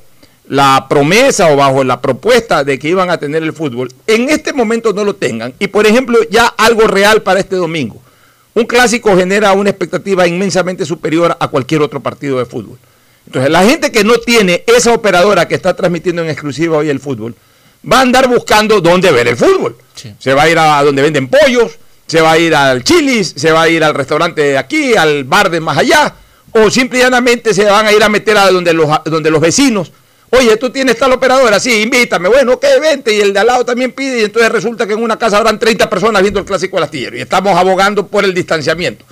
Speaker 1: la promesa o bajo la propuesta de que iban a tener el fútbol, en este momento no lo tengan. Y por ejemplo, ya algo real para este domingo. Un clásico genera una expectativa inmensamente superior a cualquier otro partido de fútbol. Entonces, la gente que no tiene esa operadora que está transmitiendo en exclusiva hoy el fútbol, va a andar buscando dónde ver el fútbol. Se va a ir a donde venden pollos, se va a ir al chilis, se va a ir al restaurante de aquí, al bar de más allá, o simplemente se van a ir a meter a donde los, donde los vecinos. Oye, tú tienes tal operadora, sí, invítame. Bueno, ok, vente. Y el de al lado también pide. Y entonces resulta que en una casa habrán 30 personas viendo el clásico del astillero. Y estamos abogando por el distanciamiento.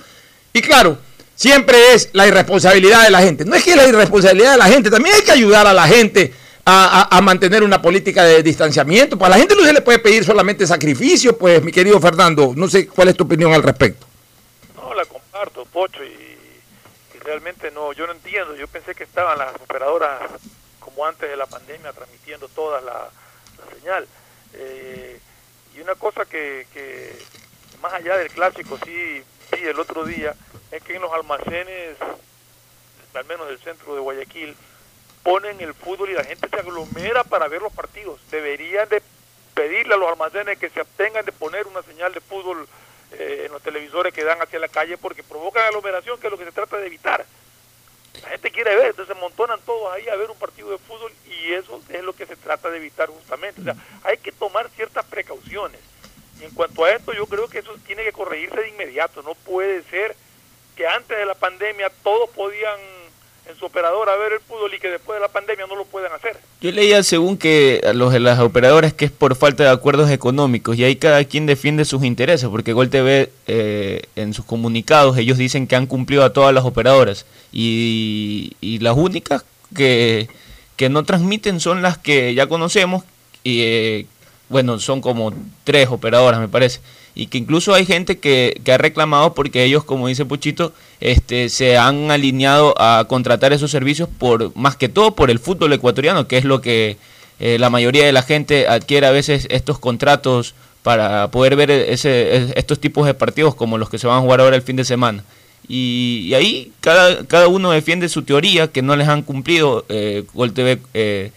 Speaker 1: Y claro, siempre es la irresponsabilidad de la gente. No es que es la irresponsabilidad de la gente, también hay que ayudar a la gente a, mantener una política de distanciamiento. Pues a la gente no se le puede pedir solamente sacrificio, pues mi querido Fernando, no sé cuál es tu opinión al respecto.
Speaker 3: No, la comparto, Pocho, y, realmente no, yo no entiendo. Yo pensé que estaban las operadoras como antes de la pandemia transmitiendo toda la, la señal. Eh, y una cosa que, que más allá del clásico, sí vi el otro día, es que en los almacenes, al menos del centro de Guayaquil, ponen el fútbol y la gente se aglomera para ver los partidos. Deberían de pedirle a los almacenes que se abstengan de poner una señal de fútbol eh, en los televisores que dan hacia la calle porque provocan aglomeración, que es lo que se trata de evitar. La gente quiere ver, entonces se montonan todos ahí a ver un partido de fútbol y eso es lo que se trata de evitar justamente. O sea, hay que tomar ciertas precauciones. Y en cuanto a esto, yo creo que eso tiene que corregirse de inmediato. No puede ser que antes de la pandemia todos podían en su operadora ver el fútbol y que después de la pandemia no lo puedan hacer.
Speaker 13: Yo leía según que a los de las operadoras que es por falta de acuerdos económicos y ahí cada quien defiende sus intereses porque Gol TV eh, en sus comunicados ellos dicen que han cumplido a todas las operadoras y, y las únicas que, que no transmiten son las que ya conocemos y eh, bueno son como tres operadoras me parece y que incluso hay gente que, que ha reclamado porque ellos como dice Puchito este, se han alineado a contratar esos servicios por más que todo por el fútbol ecuatoriano, que es lo que eh, la mayoría de la gente adquiere a veces estos contratos para poder ver ese, estos tipos de partidos como los que se van a jugar ahora el fin de semana. Y, ahí cada, cada uno defiende su teoría, que no les han cumplido. Eh, Gol TV eh,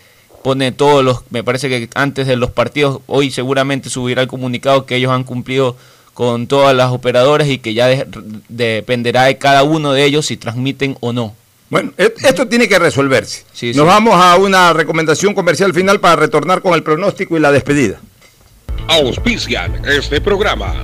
Speaker 13: pone todos los, me parece que antes de los partidos, hoy seguramente subirá el comunicado que ellos han cumplido con todas las operadoras y que ya de- dependerá de cada uno de ellos si transmiten o no.
Speaker 1: Bueno, e- esto tiene que resolverse.
Speaker 13: Sí,
Speaker 1: Nos
Speaker 13: sí.
Speaker 1: vamos a una recomendación comercial final para retornar con el pronóstico y la despedida.
Speaker 12: Auspician este programa.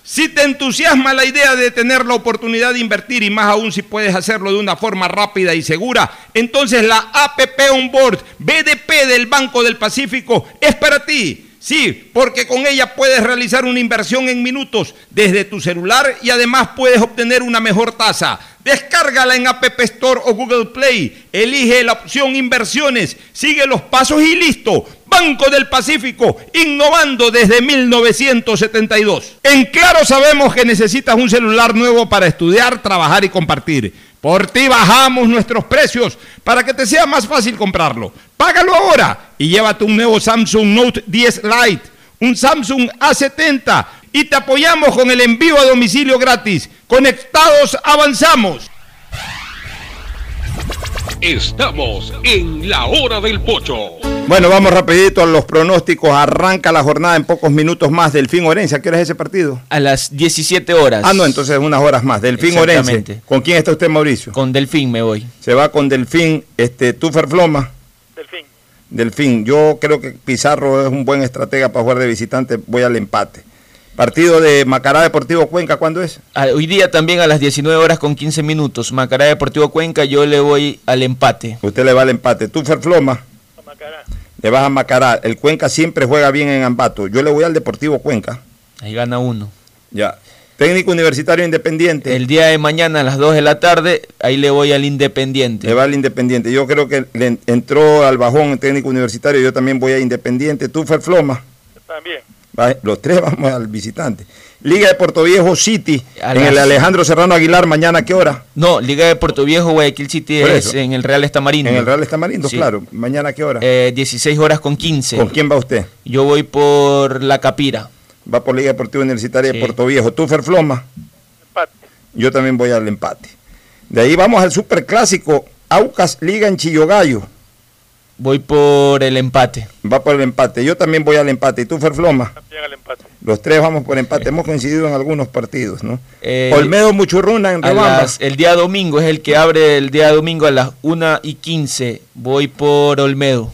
Speaker 1: Si te entusiasma la idea de tener la oportunidad de invertir y más aún si puedes hacerlo de una forma rápida y segura, entonces la APP Onboard BDP del Banco del Pacífico es para ti. Sí, porque con ella puedes realizar una inversión en minutos desde tu celular y además puedes obtener una mejor tasa. Descárgala en App Store o Google Play. Elige la opción inversiones. Sigue los pasos y listo. Banco del Pacífico, innovando desde 1972. En Claro sabemos que necesitas un celular nuevo para estudiar, trabajar y compartir. Por ti bajamos nuestros precios para que te sea más fácil comprarlo. Págalo ahora y llévate un nuevo Samsung Note 10 Lite, un Samsung A70 y te apoyamos con el envío a domicilio gratis. Conectados avanzamos.
Speaker 12: Estamos en la hora del pocho.
Speaker 1: Bueno, vamos rapidito a los pronósticos. Arranca la jornada en pocos minutos más. Delfín Orense, ¿a qué hora es ese partido?
Speaker 13: A las 17 horas.
Speaker 1: Ah, no, entonces unas horas más. Delfín Orense.
Speaker 13: Exactamente.
Speaker 1: ¿Con quién está usted, Mauricio?
Speaker 13: Con Delfín me voy.
Speaker 1: Se va con Delfín, este, Tufer Floma.
Speaker 3: Delfín.
Speaker 1: Delfín. Yo creo que Pizarro es un buen estratega para jugar de visitante. Voy al empate. Partido de Macará Deportivo Cuenca, ¿cuándo es?
Speaker 13: Ah, Hoy día también a las 19 horas con 15 minutos. Macará Deportivo Cuenca, yo le voy al empate.
Speaker 1: Usted le va al empate. Tufer Floma. Le vas a Macará. El Cuenca siempre juega bien en Ambato. Yo le voy al Deportivo Cuenca.
Speaker 13: Ahí gana uno.
Speaker 1: Ya. Técnico Universitario Independiente.
Speaker 13: El día de mañana a las 2 de la tarde, ahí le voy al Independiente.
Speaker 1: Le va al Independiente. Yo creo que le entró al bajón el técnico universitario, yo también voy a Independiente. ¿Tú, Ferfloma?
Speaker 3: También.
Speaker 1: Los tres vamos al visitante. Liga de Puerto Viejo City, en el Alejandro Serrano Aguilar, mañana a qué hora?
Speaker 13: No, Liga de Puerto Viejo, Guayaquil City es en el Real Estamarindo.
Speaker 1: En el Real Estamarindo, claro. ¿Mañana a qué hora?
Speaker 13: Eh, 16 horas con 15.
Speaker 1: ¿Con quién va usted?
Speaker 13: Yo voy por La Capira.
Speaker 1: Va por Liga Deportiva Universitaria de Puerto Viejo. ¿Tú, Ferfloma?
Speaker 3: Empate.
Speaker 1: Yo también voy al empate. De ahí vamos al Superclásico, Aucas Liga en Chillogallo.
Speaker 13: Voy por el empate.
Speaker 1: Va por el empate. Yo también voy al empate. ¿Y tú, Ferfloma?
Speaker 3: También al empate.
Speaker 1: Los tres vamos por empate. Hemos coincidido en algunos partidos, ¿no? Olmedo Muchurruna en
Speaker 13: Rebambas. El día domingo es el que abre el día domingo a las 1 y 15. Voy por Olmedo.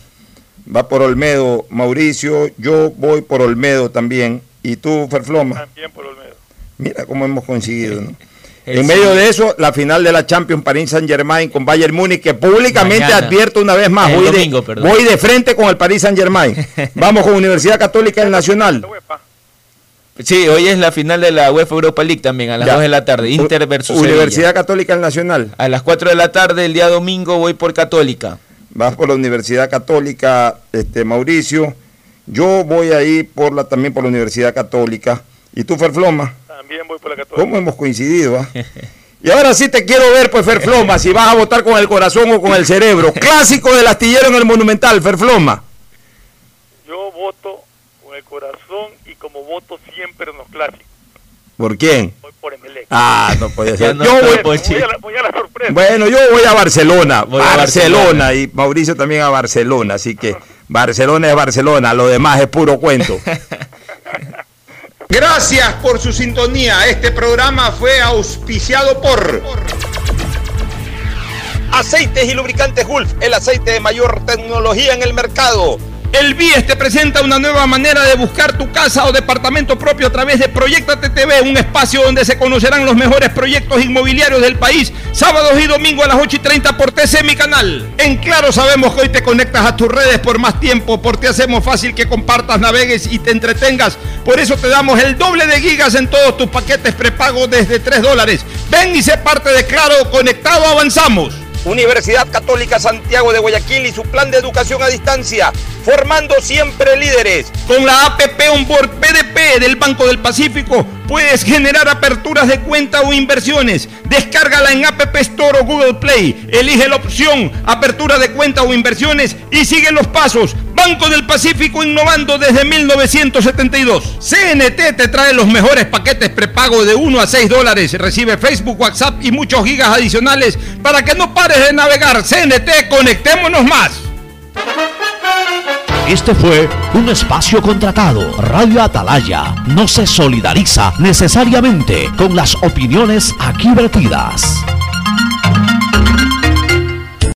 Speaker 1: Va por Olmedo, Mauricio. Yo voy por Olmedo también. ¿Y tú, Ferfloma?
Speaker 3: También por Olmedo.
Speaker 1: Mira cómo hemos coincidido, ¿no? En medio de eso, la final de la Champions Paris Saint Germain con Bayern Múnich, que públicamente advierto una vez más, voy, de, voy, de, frente con el Paris Saint Germain. Vamos con Universidad Católica del Nacional.
Speaker 13: Sí, hoy es la final de la UEFA Europa League también, a las 2 de la tarde, Inter versus
Speaker 1: Universidad Católica del Nacional.
Speaker 13: A las 4 de la tarde, el día domingo, voy por Católica.
Speaker 1: Vas por la Universidad Católica, este Mauricio. Yo voy ahí por la, también por la Universidad Católica. ¿Y tú, Ferfloma?
Speaker 3: También voy por la Católica.
Speaker 1: ¿Cómo hemos coincidido? Ah? Y ahora sí te quiero ver, pues, Ferfloma, si vas a votar con el corazón o con el cerebro. Clásico del astillero en el Monumental, Ferfloma.
Speaker 3: Yo voto con el corazón y como voto siempre en los clásicos.
Speaker 1: ¿Por quién?
Speaker 3: Voy por Emelec.
Speaker 1: Ah, no puede ser.
Speaker 13: No
Speaker 1: yo voy,
Speaker 13: voy,
Speaker 3: a la, voy, a la, sorpresa.
Speaker 1: Bueno, yo voy a Barcelona.
Speaker 13: Voy
Speaker 1: Barcelona,
Speaker 13: a Barcelona.
Speaker 1: y Mauricio también a Barcelona. Así que Barcelona es Barcelona, lo demás es puro cuento. Gracias por su sintonía. Este programa fue auspiciado por Aceites y Lubricantes Gulf, el aceite de mayor tecnología en el mercado. El BIES te presenta una nueva manera de buscar tu casa o departamento propio a través de Proyectate TV, un espacio donde se conocerán los mejores proyectos inmobiliarios del país, sábados y domingos a las 8 y 30 por TC, mi canal. En Claro sabemos que hoy te conectas a tus redes por más tiempo, porque hacemos fácil que compartas, navegues y te entretengas. Por eso te damos el doble de gigas en todos tus paquetes prepago desde 3 dólares. Ven y sé parte de Claro, conectado avanzamos. Universidad Católica Santiago de Guayaquil y su plan de educación a distancia, formando siempre líderes. Con la APP Onboard PDP del Banco del Pacífico puedes generar aperturas de cuenta o inversiones. Descárgala en App Store o Google Play. Elige la opción apertura de cuenta o inversiones y sigue los pasos. Banco del Pacífico innovando desde 1972. CNT te trae los mejores paquetes prepago de 1 a 6 dólares. Recibe Facebook, WhatsApp y muchos gigas adicionales para que no pares de navegar. CNT, conectémonos más.
Speaker 2: Este fue un espacio contratado. Radio Atalaya no se solidariza necesariamente con las opiniones aquí vertidas.